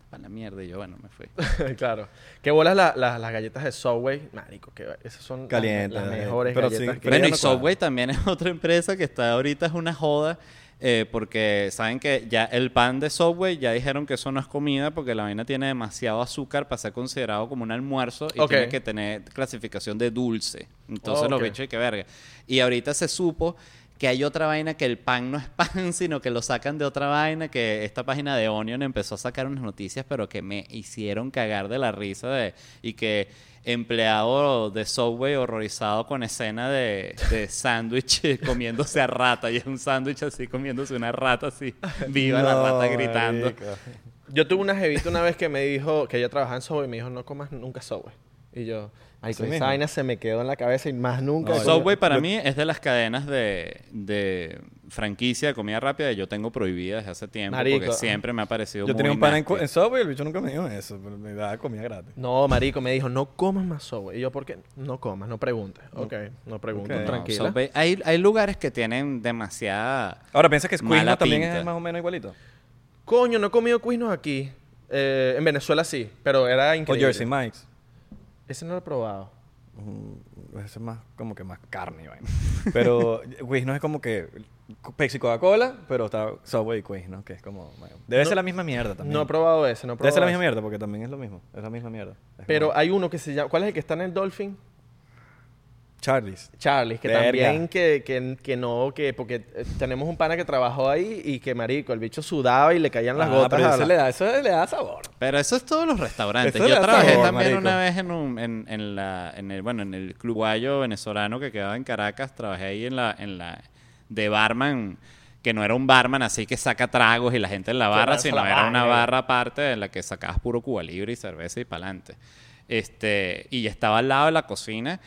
para la mierda. Y yo, bueno, me fui. claro. ¿Qué bolas la- la- las galletas de Subway? Marico, que esas son las- Calientes, las, eh, mejores pero galletas sí, que Bueno, y no cuadra. Subway también es otra empresa que está ahorita es una joda. Eh, porque saben que ya el pan de Subway ya dijeron que eso no es comida porque la vaina tiene demasiado azúcar para ser considerado como un almuerzo y tiene que tener clasificación de dulce. Entonces los Ok. bichos, que verga. Y ahorita se supo que hay otra vaina que el pan no es pan, sino que lo sacan de otra vaina, que esta página de Onion empezó a sacar unas noticias, pero que me hicieron cagar de la risa de y que empleado de Subway horrorizado con escena de, de sándwich comiéndose a rata y es un sándwich así comiéndose una rata así viva la rata gritando marico. Yo tuve una jevita una vez que me dijo que ella trabajaba en Subway y me dijo, no comas nunca Subway. Y yo, ay, Así esa vaina se me quedó en la cabeza y más nunca. No, Subway para mí es de las cadenas de, de franquicia de comida rápida que yo tengo prohibida desde hace tiempo Marico. porque siempre me ha parecido Yo muy tenía un pan en, Subway y el bicho nunca me dijo eso, pero me daba comida gratis. No, marico, me dijo, no comas más Subway. Y yo, ¿por qué? No comas, no preguntes. Ok, no Ok. No, tranquila. Subway- hay, hay lugares que tienen demasiada Ahora, ¿piensas que Squismo también pinta. es más o menos igualito? Coño, no he comido cuisnos aquí. Eh, en Venezuela sí, pero era O increíble. Jersey Mike's. Ese no lo he probado. Mm, Ese es más como que más carne, vaina. Pero Quiznos es como que Pepsi Coca-Cola, pero está Subway y Quiznos, que es como... bueno, debe No- ser la misma mierda también. No he probado ese, no he Debe probado ser la ese. misma mierda, porque también es lo mismo. Es la misma mierda. Es Pero como- hay uno que se llama... ¿Cuál es el que está en el Dolphin? Charlie's. Charlie, que Verga. también que, que, que no, que porque eh, tenemos un pana que trabajó ahí y que marico, el bicho sudaba y le caían las Ah, gotas. pero eso, la- le da, eso le da sabor. Pero eso es todos los restaurantes. Eso Yo trabajé sabor, también marico. una vez en, un, en, en la, en el, bueno, en el club guayo venezolano que quedaba en Caracas. Trabajé ahí en la, en la de barman, que no era un barman así que saca tragos y la gente en la barra, sino la era una barra aparte en la que sacabas puro Cuba Libre y cerveza y pa'lante. Este, y estaba al lado de la cocina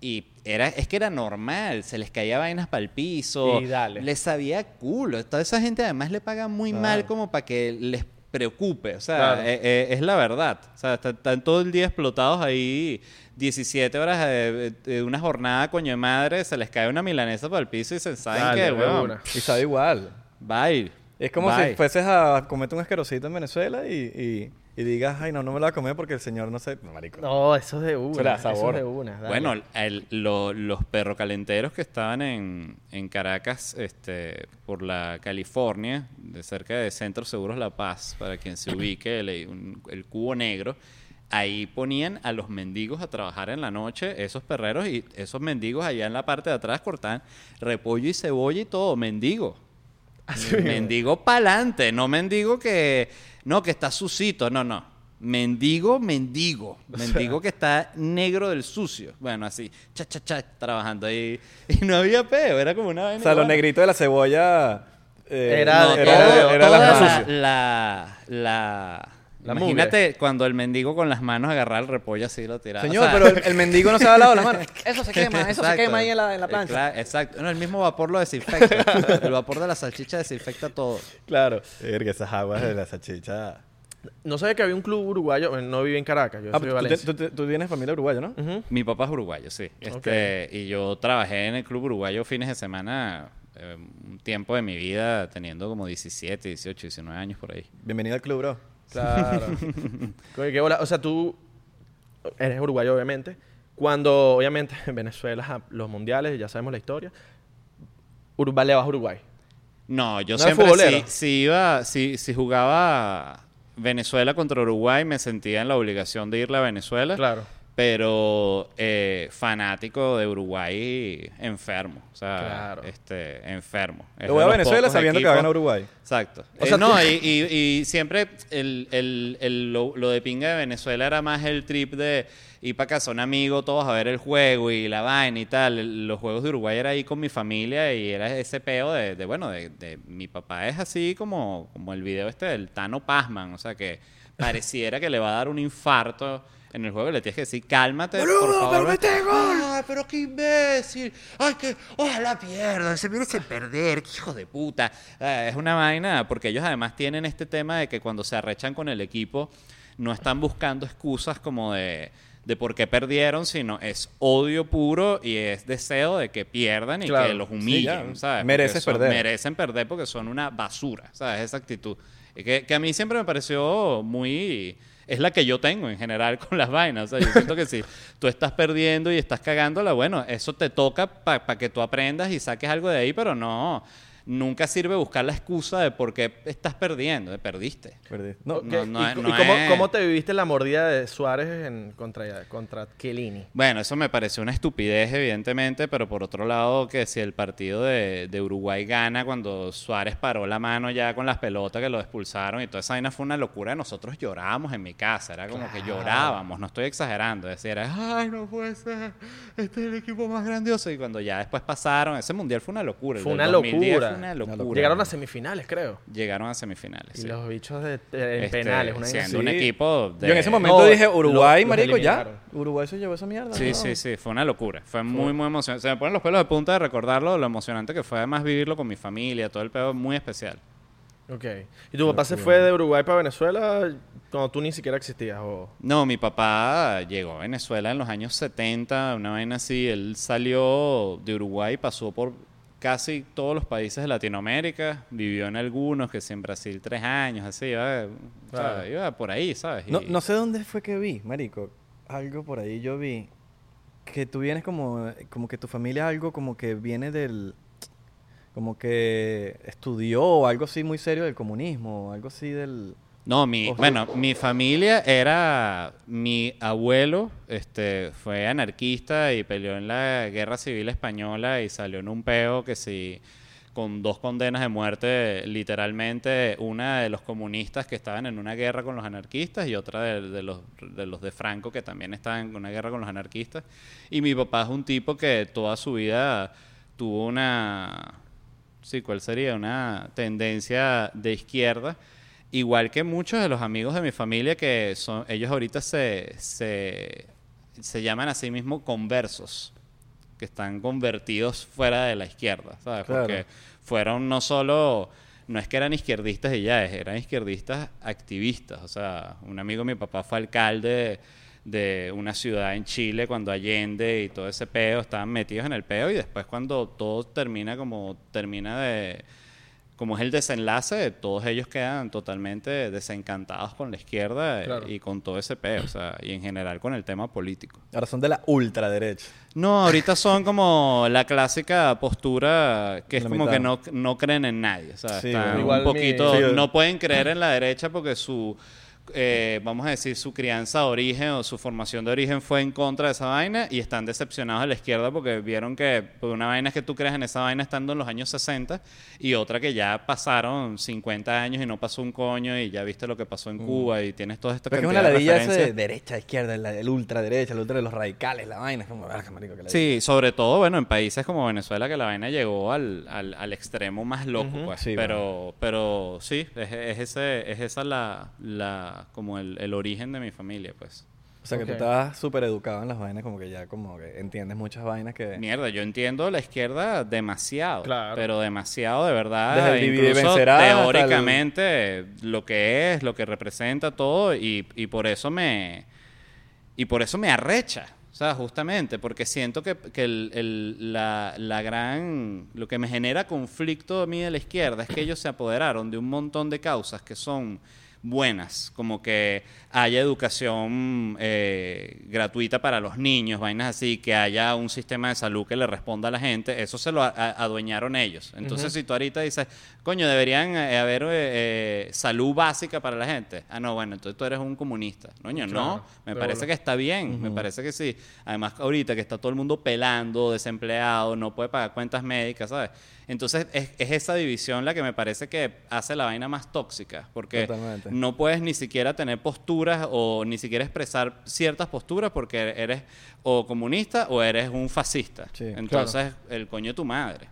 y era, es que era normal, se les caía vainas para el piso, Y dale. les sabía culo. Toda esa gente además le paga muy mal como para que les preocupe, o sea, Claro. eh, eh, es la verdad. O sea, están, están todo el día explotados ahí, 17 horas de, de una jornada, coño de madre, se les cae una milanesa para el piso y se saben Dale, que, de weón. Y sabe igual. bye. Es como bye. si fueses a comerte un asquerosito en Venezuela y, y, y digas, ay, no, no me lo voy a comer porque el señor no sé. No, marico. No, eso es de una. Eso le da Eso sabor. es de una. dale. Bueno, el- lo- los perrocalenteros que estaban en, en Caracas, este, por la California, de cerca de Centro Seguros La Paz, para quien se ubique, el, un- el cubo negro, ahí ponían a los mendigos a trabajar en la noche, esos perreros, y esos mendigos allá en la parte de atrás cortaban repollo y cebolla y todo, mendigo. mendigo pa'lante, no mendigo que, no, que está sucito, no, no. Mendigo, mendigo. Mendigo que está negro del sucio. Bueno, así, cha, cha, cha, trabajando ahí. Y no había peo, era como una vaina O sea, los igual. negritos de la cebolla. eh, Era- No, era- todo- era toda la- la, sucio. la, la- La Imagínate cuando el mendigo con las manos agarraba el repollo así y lo tiraba. Señor, O sea, pero el, el mendigo no se ha lavado las manos. Eso se quema, eso se quema ahí en la, en la Eh, plancha. claro, exacto. No, el mismo vapor lo desinfecta. el vapor de la salchicha desinfecta todo. Claro. Verga, esas aguas de la salchicha. No sabía que había un club uruguayo. No viví en Caracas. Yo Ah, soy de tú, Valencia. tú- tú tienes familia uruguaya, ¿no? Mi papá es uruguayo, sí. Este, Y yo trabajé en el club uruguayo fines de semana eh, un tiempo de mi vida, teniendo como 17, 18, 19 años por ahí. Bienvenido al club, bro. Claro. Coño, qué bola. O sea, tú eres uruguayo, obviamente. Cuando, obviamente, en Venezuela, los mundiales, ya sabemos la historia. Uruguay le vas a Uruguay. No, yo ¿No eres siempre si iba, si, si jugaba Venezuela contra Uruguay, me sentía en la obligación de irle a Venezuela. Claro. Pero eh, fanático de Uruguay enfermo. O sea, Claro. este, enfermo. Es Lo voy a Venezuela sabiendo que va a ganar Uruguay. Exacto. O Eh, sea, no, tú- y, y- y siempre el, el- el- lo, lo de pinga de Venezuela era más el trip de ir para casa un amigo, todos a ver el juego y la vaina y tal. Los juegos de Uruguay era ahí con mi familia y era ese peo de, de, bueno, de, de- mi papá es así como, como el video este del Tano Pazman, o sea que pareciera que le va a dar un infarto. En el juego le tienes que decir, cálmate, por favor. ¡Ay, pero qué imbécil! ¡Ay, que ojalá pierdan! Se merece perder, qué hijo de puta. Eh, es una vaina, porque ellos además tienen este tema de que cuando se arrechan con el equipo, no están buscando excusas como de, de por qué perdieron, sino es odio puro y es deseo de que pierdan y Claro. que los Sí, humillen, ya. ¿sabes? Mereces son- perder. Merecen perder porque son una basura, ¿sabes? Esa actitud. Que, que a mí siempre me pareció muy... Es la que yo tengo en general con las vainas. O sea, yo siento que si tú estás perdiendo y estás cagándola, bueno, eso te toca para que tú aprendas y saques algo de ahí, pero no... Nunca sirve buscar la excusa de por qué estás perdiendo, de perdiste. Perdí. No, no, no ¿Y, es- y no cómo, es- cómo te viviste la mordida de Suárez en, contra, contra Chiellini? Bueno, eso me pareció una estupidez, evidentemente, pero por otro lado, que si el partido de, de Uruguay gana cuando Suárez paró la mano ya con las pelotas que lo expulsaron y toda esa vaina fue una locura. Nosotros llorábamos en mi casa, era como que llorábamos, no estoy exagerando. Era, ay, no puede ser, este es el equipo más grandioso. Y cuando ya después pasaron, ese mundial fue una locura. Fue una 2010 locura. Fue una locura. Llegaron a semifinales, creo. Llegaron a semifinales. Y sí. los bichos de, de- en Este, penales. Una siendo un equipo de... Yo en ese momento No, dije, lo- Uruguay, los marico, ya. Uruguay se llevó esa mierda. Sí, ¿no? sí, sí, fue una locura. Fue muy, muy emocionante. Se me ponen los pelos de punta de recordarlo, lo emocionante que fue además vivirlo con mi familia, todo el pedo muy especial. Ok. ¿Y tu papá se fue de Uruguay para Venezuela cuando tú ni siquiera existías? O... No, mi papá llegó a Venezuela en los años 70, una vaina así. Él salió de Uruguay, pasó por casi todos los países de Latinoamérica, vivió en algunos, que sí, en Brasil tres años, así, iba, o sea, Claro. iba por ahí, ¿sabes? No, Y- no sé dónde fue que vi, marico. Algo por ahí yo vi. Que tú vienes como... Como que tu familia algo como que viene del... Como que estudió algo así muy serio del comunismo. Algo así del... No, mi, bueno, mi familia era mi abuelo, este, fue anarquista y peleó en la Guerra Civil Española y salió en un peo que sí con dos condenas de muerte, literalmente una de los comunistas que estaban en una guerra con los anarquistas y otra de, de los, de los de Franco que también estaban en una guerra con los anarquistas. Y mi papá es un tipo que toda su vida tuvo una, sí, ¿cuál sería? Una tendencia de izquierda. Igual que muchos de los amigos de mi familia que son, ellos ahorita se, se, se llaman a sí mismos conversos que están convertidos fuera de la izquierda, ¿sabes? Claro. Porque fueron no solo, no es que eran izquierdistas y ya, eran izquierdistas activistas. O sea, un amigo de mi papá fue alcalde de una ciudad en Chile cuando Allende y todo ese peo estaban metidos en el peo y después cuando todo termina como termina de como es el desenlace, todos ellos quedan totalmente desencantados con la izquierda Claro. y con todo ese peo, o sea, y en general con el tema político. Ahora son de la ultraderecha. No, ahorita son como la clásica postura que es La como mitad. que no, no creen en nadie. O sea, Sí, están igual un mi- poquito. No pueden creer en la derecha porque su. Eh, vamos a decir, su crianza de origen o su formación de origen fue en contra de esa vaina y están decepcionados de la izquierda porque vieron que pues, una vaina es que tú crees en esa vaina estando en los años 60 y otra que ya pasaron 50 años y no pasó un coño y ya viste lo que pasó en Cuba y tienes todas estas Mm. Pero es que es una ladilla de derecha, izquierda, el, el ultraderecha, el ultra de los radicales, la vaina. Es como, marico, que la Sí, sobre todo, bueno, en países como Venezuela que la vaina llegó al, al, al extremo más loco, Ujú. pues. Sí, pero, pero sí, es, es ese, es esa la, la, como el, el origen de mi familia, pues. O sea, que tú estabas súper educado en las vainas, como que ya como que entiendes muchas vainas que... Mierda, yo entiendo la izquierda demasiado, Claro. pero demasiado de verdad. Desde el y incluso el- teóricamente lo que es, lo que representa todo y, y por eso me y por eso me arrecha. O sea, justamente, porque siento que, que el- el- la, la gran... Lo que me genera conflicto a mí de la izquierda es que ellos se apoderaron de un montón de causas que son buenas, como que haya educación eh, gratuita para los niños, vainas así, que haya un sistema de salud que le responda a la gente, eso se lo adueñaron ellos. Entonces, si tú ahorita dices, coño, deberían eh, haber eh, eh, salud básica para la gente. Ah, no, bueno, entonces tú eres un comunista. Coño, Claro, no, me parece que está bien, me parece que sí. Además, ahorita que está todo el mundo pelando, desempleado, no puede pagar cuentas médicas, ¿sabes? Entonces, es, es esa división la que me parece que hace la vaina más tóxica, porque Totalmente. no puedes ni siquiera tener posturas o ni siquiera expresar ciertas posturas porque eres o comunista o eres un fascista. Sí, Entonces, el coño de tu madre.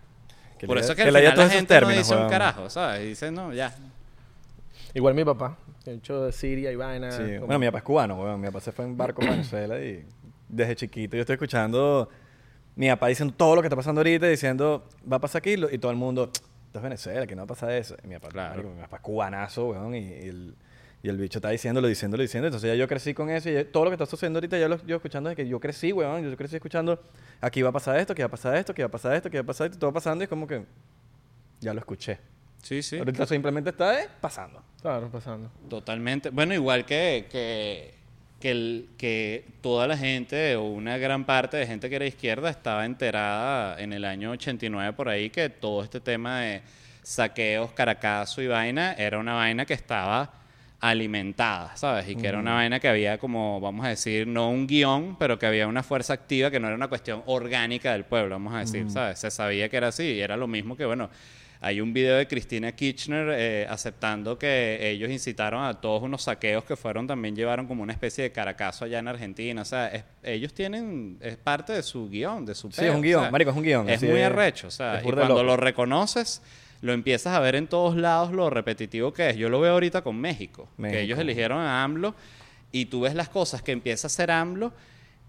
Que Por le- eso es que, que al le final la gente no términos, dice un carajo, ¿sabes? Y dice, no, ya. Igual mi papá, de hecho de Siria y vaina. Sí, Bueno, mi papá es cubano, weón. Mi papá se fue en barco a Venezuela y desde chiquito yo estoy escuchando mi papá diciendo todo lo que está pasando ahorita, diciendo, va a pasar aquí, y todo el mundo, esto es Venezuela, que no va a pasar eso. Y mi papá, Claro. marico, mi papá es cubanazo, weón, y, y el, y el bicho está diciéndolo, diciéndolo, diciendo. Entonces ya yo crecí con eso y ya- todo lo que está sucediendo ahorita ya lo yo escuchando desde que yo crecí, weón. Yo crecí escuchando, aquí va a pasar esto, que va a pasar esto, que va a pasar esto, que va a pasar esto, y todo pasando y es como que ya lo escuché. Sí, sí. Ahorita simplemente está eh, pasando. Claro, pasando. Totalmente. Bueno, igual que, que, que, el- que toda la gente o una gran parte de gente que era izquierda estaba enterada en el año 89 por ahí que todo este tema de saqueos, caracazo y vaina era una vaina que estaba alimentada, ¿sabes? Y que era una vaina que había como, vamos a decir, no un guion, pero que había una fuerza activa que no era una cuestión orgánica del pueblo, vamos a decir, ¿sabes? Se sabía que era así y era lo mismo que, bueno, hay un video de Cristina Kirchner eh, aceptando que ellos incitaron a todos unos saqueos que fueron, también llevaron como una especie de caracazo allá en Argentina. O sea, es- ellos tienen, es parte de su guion, de su Sí, peo, es un guion, o sea, marico, es un guion, Es muy arrecho, o sea, y cuando loco. lo reconoces, lo empiezas a ver en todos lados lo repetitivo que es. Yo lo veo ahorita con México, que México. ellos eligieron a AMLO y tú ves las cosas que empieza a hacer AMLO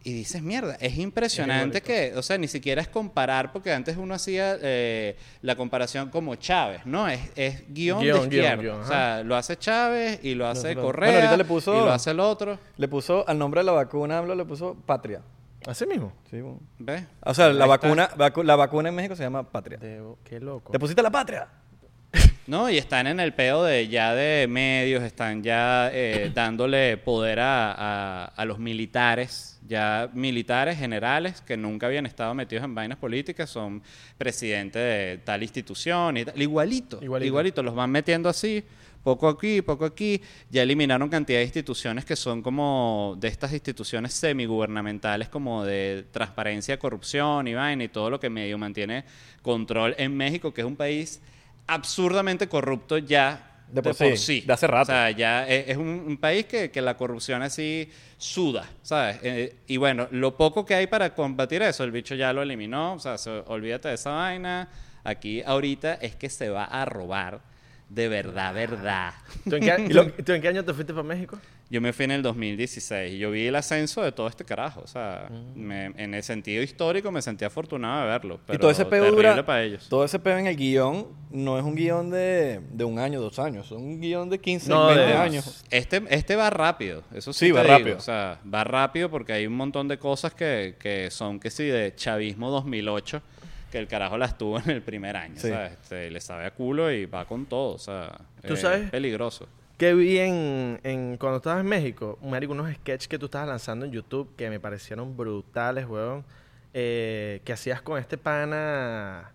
y dices, mierda, es impresionante que, o sea, ni siquiera es comparar, porque antes uno hacía eh, la comparación como Chávez, ¿no? Es, es guion, Guión, de izquierda. guion, o sea, lo hace Chávez y lo hace lo- Correa Bueno, ahorita le puso- y lo hace el otro. Le puso al nombre de la vacuna, AMLO le puso Patria. Así mismo. Sí, bueno. ¿Ves? O sea, la Ahí vacuna, vacu- la vacuna en México se llama Patria. Debo- qué loco. ¿Te pusiste la Patria? No, y están en el peo de ya de medios, están ya eh, dándole poder a, a- a los militares, ya militares generales que nunca habían estado metidos en vainas políticas, son presidentes de tal institución y tal. Igualito, Igualito. igualito, los van metiendo así poco aquí, poco aquí. Ya eliminaron cantidad de instituciones que son como de estas instituciones semigubernamentales, como de transparencia, corrupción y vaina y todo lo que medio mantiene control en México, que es un país absurdamente corrupto ya De por sí, de hace rato. O sea, ya es, es un, un país que, que la corrupción así suda, ¿sabes? Eh, y bueno, lo poco que hay para combatir eso, el bicho ya lo eliminó, o sea, se- olvídate de esa vaina. Aquí ahorita es que se va a robar de verdad, verdad. ¿Tú en, qué, año- ¿Tú en qué año te fuiste para México? Yo me fui en el 2016 y yo vi el ascenso de todo este carajo. O sea, me- en el sentido histórico me sentí afortunado de verlo. Pero y todo ese peo dura. para ellos. Todo ese peo en el guion no es un guion de, de un año, dos años. Es un guion de 15, No, 20 de- años. Este, este va rápido, eso sí, va digo. rápido. O sea, va rápido porque hay un montón de cosas que, que son que sí de chavismo 2008, que el carajo las tuvo en el primer año, Sí. ¿sabes? Este, le sabe a culo y va con todo, o sea, ¿Tú es sabes? peligroso. Que vi en, en- cuando estabas en México, marico, unos sketches que tú estabas lanzando en YouTube que me parecieron brutales, weón. Eh, que hacías con este pana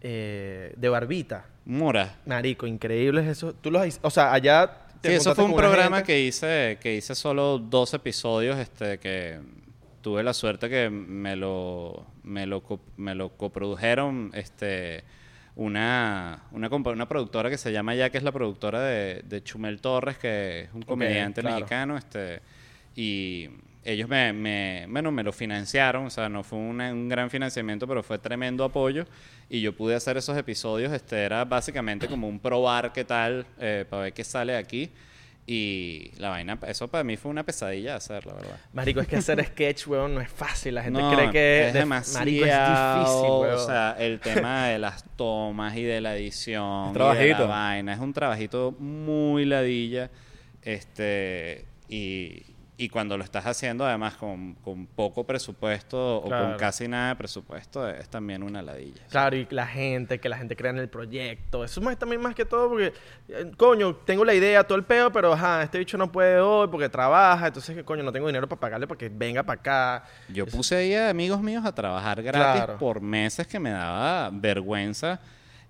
eh, de barbita. Mora. Marico, increíbles eso. Tú los o sea, allá te Sí, eso fue un programa gente. que hice, que hice solo dos episodios, este, que tuve la suerte que me lo, me lo, me lo coprodujeron, este, una, una, una productora que se llama ya, que es la productora de, de Chumel Torres, que es un comediante claro. mexicano, este, y ellos me, me, bueno, me lo financiaron, o sea, no fue una- un gran financiamiento, pero fue tremendo apoyo, y yo pude hacer esos episodios, este, era básicamente como un probar qué tal, eh, para ver qué sale aquí, y la vaina, eso para mí fue una pesadilla hacer, la verdad. Marico, es que hacer sketch, weón, no es fácil. La gente No, cree que es de- demasiado, Marico, es difícil, weón. O sea, el tema de las tomas y de la edición, y de la trabajito. vaina, es un trabajito muy ladilla, este, y, y cuando lo estás haciendo además con, con poco presupuesto o Claro. con casi nada de presupuesto, es también una ladilla. Claro, y la gente, que la gente crea en el proyecto. Eso es más, también más que todo porque, eh, coño, tengo la idea, todo el peo, pero ajá, este bicho no puede hoy porque trabaja, entonces, coño, no tengo dinero para pagarle para que venga para acá. Yo puse ahí a amigos míos a trabajar gratis Claro. por meses que me daba vergüenza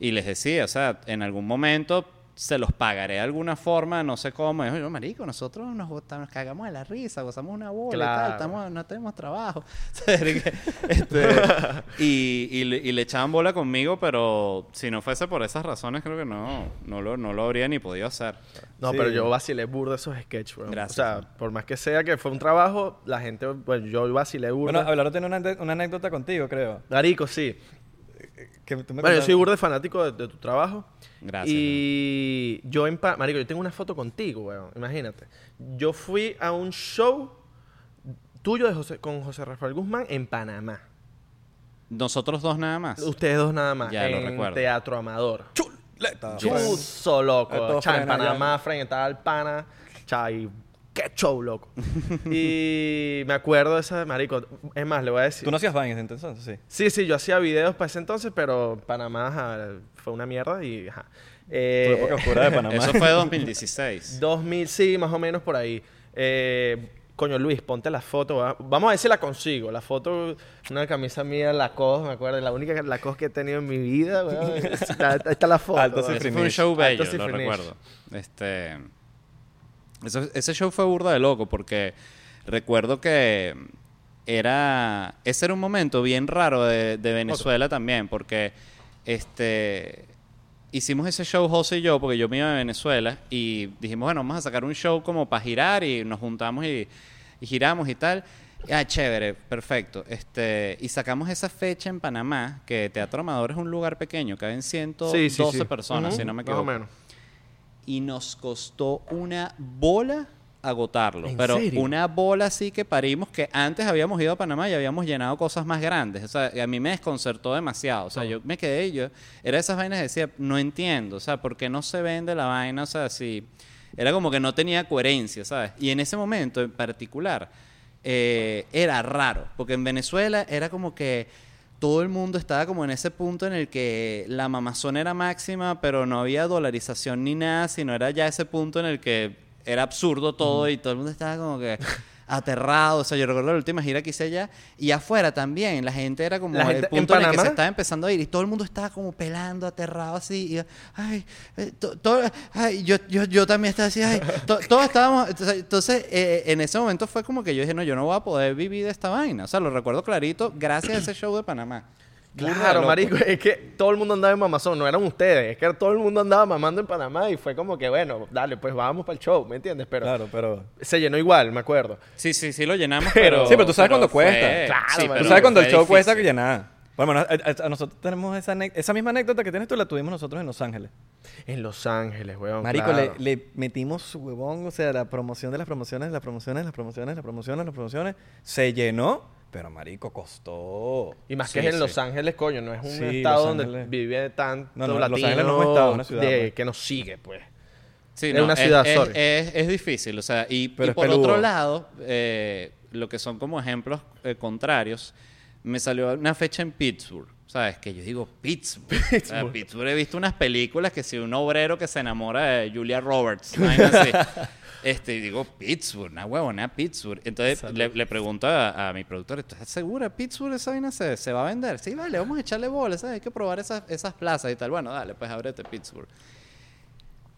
y les decía, o sea, en algún momento se los pagaré de alguna forma, no sé cómo. Y yo, marico, nosotros nos, nos cagamos de la risa, gozamos una bola y tal, estamos, no tenemos trabajo. Este, y, y le, y le echaban bola conmigo, pero si no fuese por esas razones, creo que no, no, lo, no lo habría ni podido hacer. No, Sí. pero yo vacilé burda esos sketches, weón. Gracias, O sea, man. por más que sea que fue un trabajo, la gente, bueno, yo vacilé burda. Bueno, Abelardo tiene una, una anécdota contigo, creo. Marico, sí. Que tú me Bueno, yo soy burda fanático de, de tu trabajo. Gracias, Y yo en... Marico, yo tengo una foto contigo, weón. Imagínate. Yo fui a un show tuyo de José, con José Rafael Guzmán en Panamá. Nosotros dos nada más. Ustedes dos nada más. Ya lo en recuerdo. Teatro Amador. Chuleta. Chuzo, loco. Cha, en. Panamá, frente el pana. Cha, y qué show, loco. y me acuerdo de esa, marico. Es más, le voy a decir. Tú no hacías vainas entonces, sí. Sí, sí, yo hacía videos para ese entonces, pero Panamá ajá, fue una mierda y... Ajá. Eh, época oscura de Panamá. Eso fue 2016. 2000, sí, más o menos por ahí. Eh, coño, Luis, ponte la foto. va- Vamos a ver si la consigo. La foto, una camisa mía, Lacoste, me acuerdo. La única Lacoste que he tenido en mi vida. Está- está la foto. Alto fue un show bello, lo recuerdo. Este, ese show fue burda de loco porque recuerdo que era ese era un momento bien raro de, de Venezuela también porque este hicimos ese show José y yo porque yo me iba a Venezuela y dijimos bueno vamos a sacar un show como para girar y nos juntamos y, y giramos y tal Ah, chévere, perfecto. Este, y sacamos esa fecha en Panamá, que Teatro Amador es un lugar pequeño, caben 112 Sí, sí, sí. personas, si no me Más equivoco o menos. Y nos costó una bola agotarlo. ¿En Pero serio? una bola así que parimos que antes habíamos ido a Panamá y habíamos llenado cosas más grandes. O sea, a mí me desconcertó demasiado. O sea, yo me quedé y yo... Era esas vainas que decía, no entiendo. O sea, ¿por qué no se vende la vaina? O sea, si... Era como que no tenía coherencia, ¿sabes? Y en ese momento en particular eh, era raro. Porque en Venezuela era como que todo el mundo estaba como en ese punto en el que la mamazón era máxima, pero no había dolarización ni nada, sino era ya ese punto en el que era absurdo todo y todo el mundo estaba como que aterrado. O sea, yo recuerdo la última gira que hice allá y afuera también. La gente era como La el gente- punto ¿en en, el que se estaba empezando a ir y todo el mundo estaba como pelando, aterrado así. Y, ay, eh, to- todo- ay, yo, yo, yo también estaba así, ay, to- todos estábamos. Entonces, entonces, eh, en ese momento fue como que yo dije, no, yo no voy a poder vivir de esta vaina. O sea, lo recuerdo clarito gracias a ese show de Panamá. Claro, marico, es que todo el mundo andaba en mamazón, no eran ustedes, es que todo el mundo andaba mamando en Panamá y fue como que, bueno, dale, pues vamos para el show, ¿me entiendes? Pero Claro, pero... se llenó igual, me acuerdo. Sí, sí, sí lo llenamos, Pero-. Sí, pero tú sabes cuándo fue- cuesta. Claro, sí, pero Tú sabes cuando el show cuesta que nada. Bueno, a, a- a nosotros tenemos esa, misma anécdota que tienes tú, la tuvimos nosotros en Los Ángeles. En Los Ángeles, weón. Marico, claro. le, le metimos su huevón, o sea, la promoción de las promociones, las promociones, las promociones, las promociones, las promociones. Se llenó, pero marico, costó. Y más Sí, que es en sí. Los Ángeles, coño, no es un Sí, estado Los donde vive tanto No, no, Los latino Ángeles no es un estado, una ciudad, de- pues. que nos sigue, pues. Sí, Es no, una ciudad, es, sorry. es- es difícil, o sea, y, Pero y es por peludo. otro lado, eh, lo que son como ejemplos eh, contrarios, me salió una fecha en Pittsburgh, ¿sabes? Que yo digo Pittsburgh. Sea, Pittsburgh he visto unas películas que si un obrero que se enamora de Julia Roberts, así. Este, digo, Pittsburgh, una huevona, Pittsburgh. Entonces le, le pregunto a, a mi productor, ¿estás segura? ¿Pittsburgh esa vaina se, se va a vender? Sí, vale, vamos a echarle bolas, ¿sabes? Hay que probar esas, esas plazas y tal. Bueno, dale, pues ábrete Pittsburgh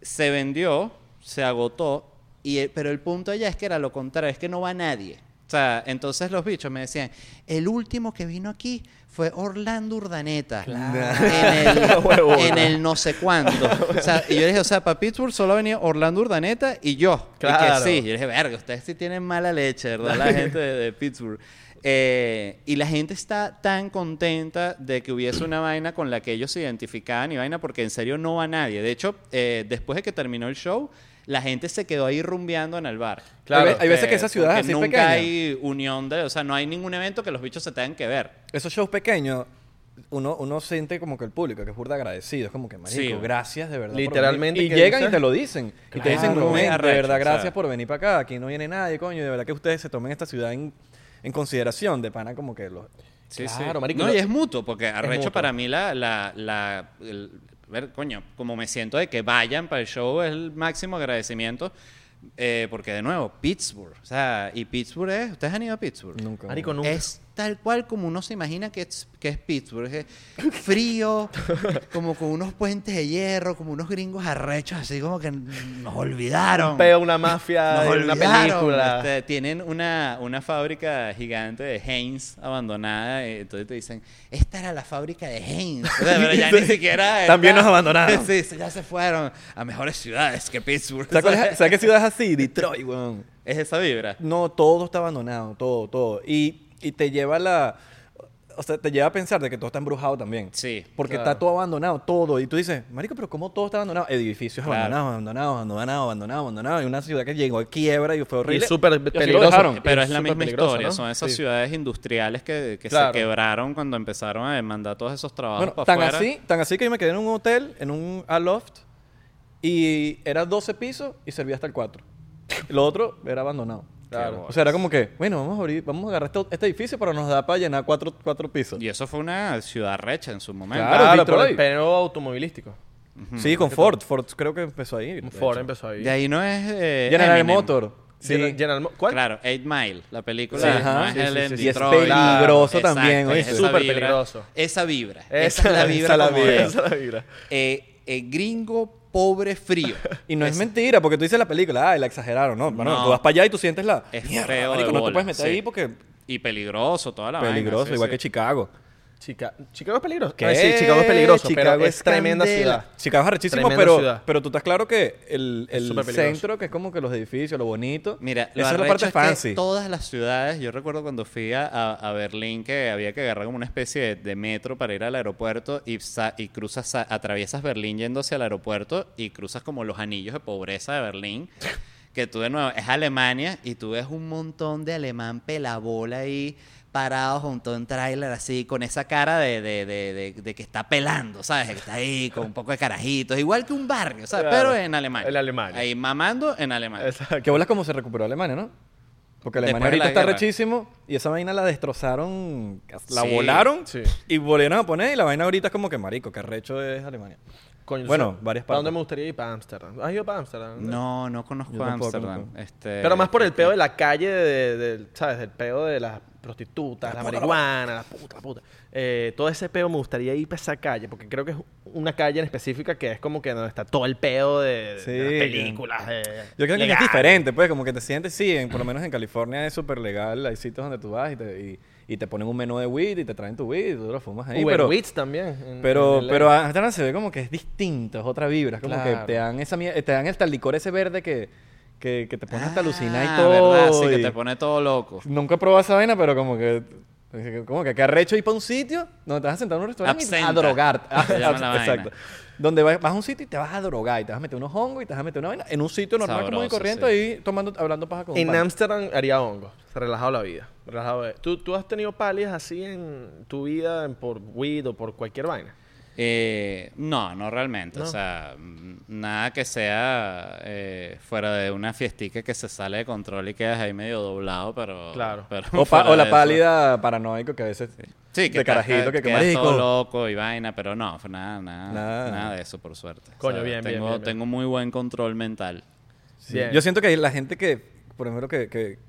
se vendió, se agotó, y el- pero el punto allá es que era lo contrario, es que no va nadie. O sea, entonces los bichos me decían, el último que vino aquí fue Orlando Urdaneta. En, el, en el no sé cuánto. O sea, y yo dije, o sea, para Pittsburgh solo venía Orlando Urdaneta y yo. Y Claro. que sí. Yo dije, verga, ustedes sí tienen mala leche, ¿verdad? La gente de, de Pittsburgh. Eh, y la gente está tan contenta de que hubiese una vaina con la que ellos se identificaban y vaina, porque en serio no va nadie. De hecho, eh, después de que terminó el show, la gente se quedó ahí rumbeando en el bar. Claro. Hay, ve- hay veces que Eh, esas ciudades así nunca pequeñas, hay unión de, o sea, no hay ningún evento que los bichos se tengan que ver. esos shows pequeños, uno, uno siente como que el público, que es burda agradecido. Es como que, marico, Sí. gracias de verdad. por Literalmente venir". Y llegan y te lo dicen. Y te Claro. dicen, "Men, de arrecho, verdad, o sea. gracias por venir para acá. Aquí no viene nadie, coño. De verdad que ustedes se tomen esta ciudad en, en consideración. De pana como que los... Sí, Claro, sí. marico, No, y es mutuo, porque arrecho mutuo. para mí la, la, la el- ver, coño, como me siento de que vayan para el show es el máximo agradecimiento. eh, porque de nuevo, Pittsburgh. O sea, y Pittsburgh es. ¿Ustedes han ido a Pittsburgh? Nunca. Marico, nunca. Es tal cual como uno se imagina que es, que es Pittsburgh. Es frío, como con unos puentes de hierro, como unos gringos arrechos, así como que nos olvidaron. Un peo, una mafia, Nos una película. Este, tienen una, una fábrica gigante de Heinz abandonada. y entonces te dicen, esta era la fábrica de. O sea, pero ya ni siquiera. También nos abandonaron. sí, ya se fueron a mejores ciudades que Pittsburgh. ¿Sabes, cuál es- ¿sabes qué ciudad es así? Detroit, weón. Es esa vibra. No, todo está abandonado, todo, todo. Y, y te lleva la... O sea, te lleva a pensar de que todo está embrujado también. Sí. Porque Claro. está todo abandonado, todo. Y tú dices, marico, pero ¿cómo todo está abandonado? Edificios Claro. abandonados, abandonados, abandonados, abandonados, abandonados. Y una ciudad que llegó a quiebra y fue horrible. súper Y lo peligroso. Pero es la súper misma historia. ¿no? Son esas Sí. ciudades industriales que, que Claro. se quebraron cuando empezaron a demandar todos esos trabajos Bueno, para tan afuera. así, tan así que yo me quedé en un hotel, en un aloft, y era 12 pisos y servía hasta el 4. Lo otro era abandonado. Claro. O sea, era como que, bueno, vamos a abrir, vamos a agarrar este, este edificio, pero nos da para llenar cuatro, cuatro pisos. Y eso fue una ciudad recha en su momento. Claro, el peo automovilístico. Sí, con Ford. Ford creo que empezó ahí. De Ford hecho. empezó ahí. De ahí no es. Eh, General Eminem. Motor. Sí. General- General Mo- ¿Cuál? Claro, Eight Mile, la película. Sí, no ajá. es Sí, el sí, en sí, sí. Y es Detroit. peligroso también, es ¿oíste? esa Súper vibra, peligroso. Esa vibra. Esa- es la vibra. esa la como vibra. de, Esa es la vibra. eh, eh, gringo, pobre, frío. Y no es mentira, porque tú dices la película, ay, la exageraron, ¿no? Bueno, No. tú vas para allá y tú sientes la. Es Mierda, feo de marico, no te puedes meter sí. ahí porque. Y peligroso, toda la vaina, Peligroso, sí, igual sí. que Chicago. Chica- Chicago es peligroso. ¿Qué? Sí, Chicago es peligroso, Chicago pero es, tremenda ciudad. Chicago es arrechísimo, Tremenda pero, ciudad. pero tú estás claro que el, el súper peligroso. centro, que es como que los edificios, lo bonito. Mira, lo esa es la arrecho parte es que fancy. todas las ciudades, yo recuerdo cuando fui a, a- a Berlín que había que agarrar como una especie de, de metro para ir al aeropuerto y, sa- y cruzas, sa- atraviesas Berlín yendo hacia el aeropuerto y cruzas como los anillos de pobreza de Berlín. Que tú de nuevo, es Alemania y tú ves un montón de alemán pelabola ahí parados junto a un tráiler así, con esa cara de, de, de, de- que está pelando, ¿sabes? Que está ahí con un poco de carajitos, igual que un barrio, ¿sabes? Claro. Pero en Alemania. En Alemania. Ahí mamando en Alemania. Exacto. Que bolas como se recuperó Alemania, ¿no? Porque Alemania Después ahorita la está guerra. rechísimo y esa vaina la destrozaron, la Sí, volaron sí. y volvieron a poner y la vaina ahorita es como que marico, que recho es Alemania. Coño, Bueno, sea, varias ¿Para partes. dónde me gustaría ir? Para Ámsterdam. ¿Has ido para Ámsterdam? No, no conozco Ámsterdam. Este, Pero más por el peo de la calle, de, de- ¿sabes? Del peo de las prostitutas, la, la marihuana, la puta, la puta. Eh, todo ese peo me gustaría ir para esa calle, porque creo que es una calle en específica que es como que donde está todo el peo de, las películas. de- Yo creo que legal. es diferente, pues, como que te sientes, sí, en- por lo menos en California es súper legal, hay sitios donde tú vas y te, y, y te ponen un menú de weed y te traen tu weed y tú lo fumas ahí, Uber pero, Eats también. en- pero, en pero Amsterdam se ve como que es distinto, es otra vibra, es como Claro. que te dan esa te dan hasta el licor ese verde que, que, que te pones hasta a alucinar y Ah, todo. ¿verdad? Sí, que te pone todo loco. Nunca he probado esa vaina, pero como que... Como que qué arrecho ir para un sitio donde te vas a sentar en un restaurante y a drogar. se. Exacto. Donde vas, vas a un sitio y te vas a drogar y te vas a meter unos hongos y te vas a meter una vaina en un sitio normal como de Sabroso, corriente sí. ahí tomando, hablando paja con En. Ámsterdam haría hongos. Relajado la vida. Relajado. ¿Tú, ¿Tú has tenido palias así en tu vida en- por weed o por cualquier vaina? Eh, no, no realmente. No. O sea, nada que sea eh, fuera de una fiestica que se sale de control y quedas ahí medio doblado, pero... Claro. pero O, o la pálida paranoico que a veces... Sí, que de carajito que, que quedas todo loco y vaina, pero no, fue nada, nada, Nada. nada, de eso, por suerte. Coño, bien, bien, tengo, bien, bien. Tengo muy buen control mental. Sí. Yo siento que la gente que, por ejemplo, que, que,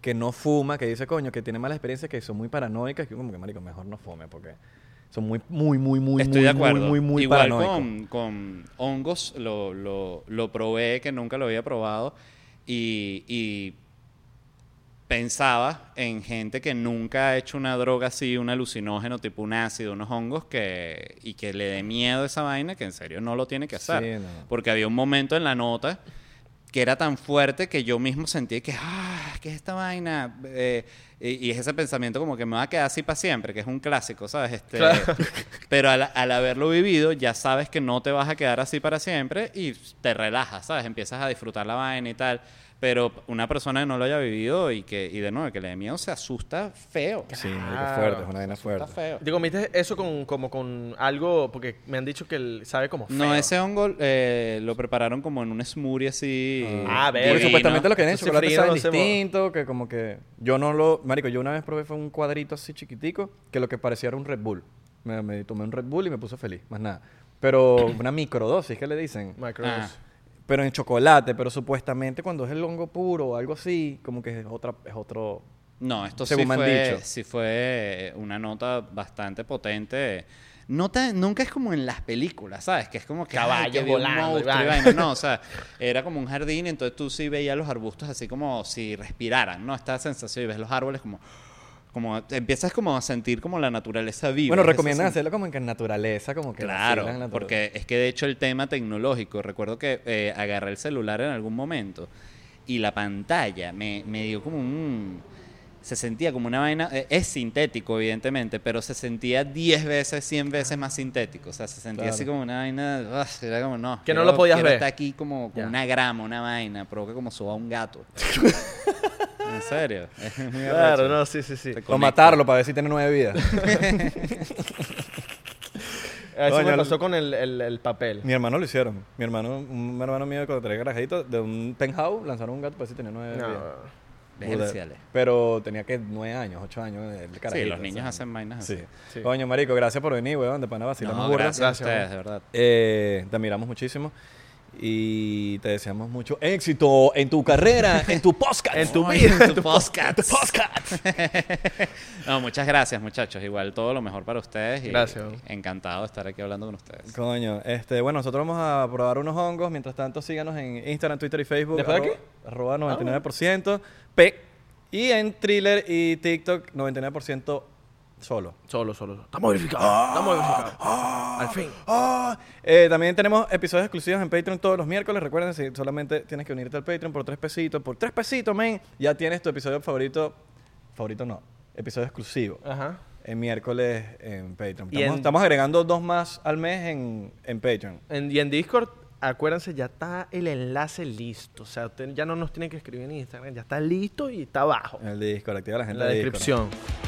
que no fuma, que dice, coño, que tiene malas experiencias, que son muy paranoicas, que como que, marico, mejor no fume porque son muy, muy, muy, muy, Estoy muy, de acuerdo. muy, muy, muy Igual con, con hongos lo, lo, lo probé, que nunca lo había probado, y, y pensaba en gente que nunca ha hecho una droga así, un alucinógeno tipo un ácido, unos hongos, que, y que le dé miedo a esa vaina, que en serio no lo tiene que hacer. Sí, no. Porque había un momento en la nota que era tan fuerte que yo mismo sentí que, ah, ¿qué es esta vaina? Eh, y, y es ese pensamiento como que me va a quedar así para siempre, que es un clásico, ¿sabes? Este, Claro. Pero al, al haberlo vivido, ya sabes que no te vas a quedar así para siempre y te relajas, ¿sabes? Empiezas a disfrutar la vaina y tal. Pero una persona que no lo haya vivido y que, y de nuevo, que le dé miedo, se asusta feo. Sí, Claro. fuerte, es una vaina Está fuerte. feo. Digo, ¿viste eso con, como con algo? Porque me han dicho que él sabe como feo. No, ese hongo eh, lo prepararon como en un smoothie así. Ah, Porque Divino. supuestamente lo que tienen Ese chocolate mo- distinto, que como que... Yo no lo... Marico, yo una vez probé fue un cuadrito así chiquitico, que lo que parecía era un Red Bull. Me, me tomé un Red Bull y me puso feliz, más nada. Pero una microdosis, ¿qué le dicen? Microdose. Ah. Pero en chocolate, pero supuestamente cuando es el hongo puro o algo así, como que es, otra, es otro... No, esto Según sí me han fue, dicho. sí fue una nota bastante potente. Nota, nunca es como en las películas, ¿sabes? Que es como que ay, Caballos que había un volando y monstruo y vaina. vaina. No, o sea, era como un jardín entonces tú sí veías los arbustos así como si respiraran, ¿no? Esta sensación y ves los árboles como... como empiezas como a sentir como la naturaleza viva. bueno, recomiendan hacerlo como en que naturaleza, como que... Claro, en naturaleza. porque es que de hecho el tema tecnológico, recuerdo que eh, agarré el celular en algún momento y la pantalla me, me dio como un... Se sentía como una vaina, eh, es sintético evidentemente, pero se sentía 10 veces, 100 veces más sintético. O sea, se sentía Claro. así como una vaina, ugh, era como no. Que no lo podías ver. estar aquí como, como una grama, una vaina, provoca como suba un gato. en serio. Es muy Claro, arrecho. no, sí, sí, sí. O matarlo para ver si tiene nueve vidas. Eso Coño, me el- pasó con el, el, el papel. Mi hermano lo hicieron. Mi hermano, un hermano mío cuando tenía garajito, de un penthouse, lanzaron un gato para ver si tenía nueve No. vidas. Pero tenía que nueve años, ocho años el Sí, carajito, los niños o sea. hacen vainas así. Sí. Sí. Coño, marico, gracias por venir, weón. De pana vacilamos No, gracias, Gracias, a ustedes, de verdad. Eh, te admiramos muchísimo. Y te deseamos mucho éxito en tu carrera, en tu podcast. En tu vida. en tu podcast. No, muchas gracias, muchachos. Igual todo lo mejor para ustedes. Y Gracias. Encantado de estar aquí hablando con ustedes. Coño, este, bueno, nosotros vamos a probar unos hongos. Mientras tanto, síganos en Instagram, Twitter y Facebook. ¿Después de arroba- aquí? Arroba 99% P. Y en Thriller y TikTok, 99% solo. Solo, solo. Estamos verificados. Estamos verificados. Al fin. Ah, eh, también tenemos episodios exclusivos en Patreon todos los miércoles. Recuerden, si solamente tienes que unirte al Patreon por tres pesitos. Por tres pesitos, men, ya tienes tu episodio favorito. Favorito no, episodio exclusivo. Ajá. En miércoles en Patreon. Y Estamos, en- estamos agregando dos más al mes en, en Patreon. En- y en Discord, acuérdense, ya está el enlace listo. O sea, usted ya no nos tienen que escribir en Instagram. Ya está listo y está abajo. En el Discord, activa la En gente la de Discord. descripción.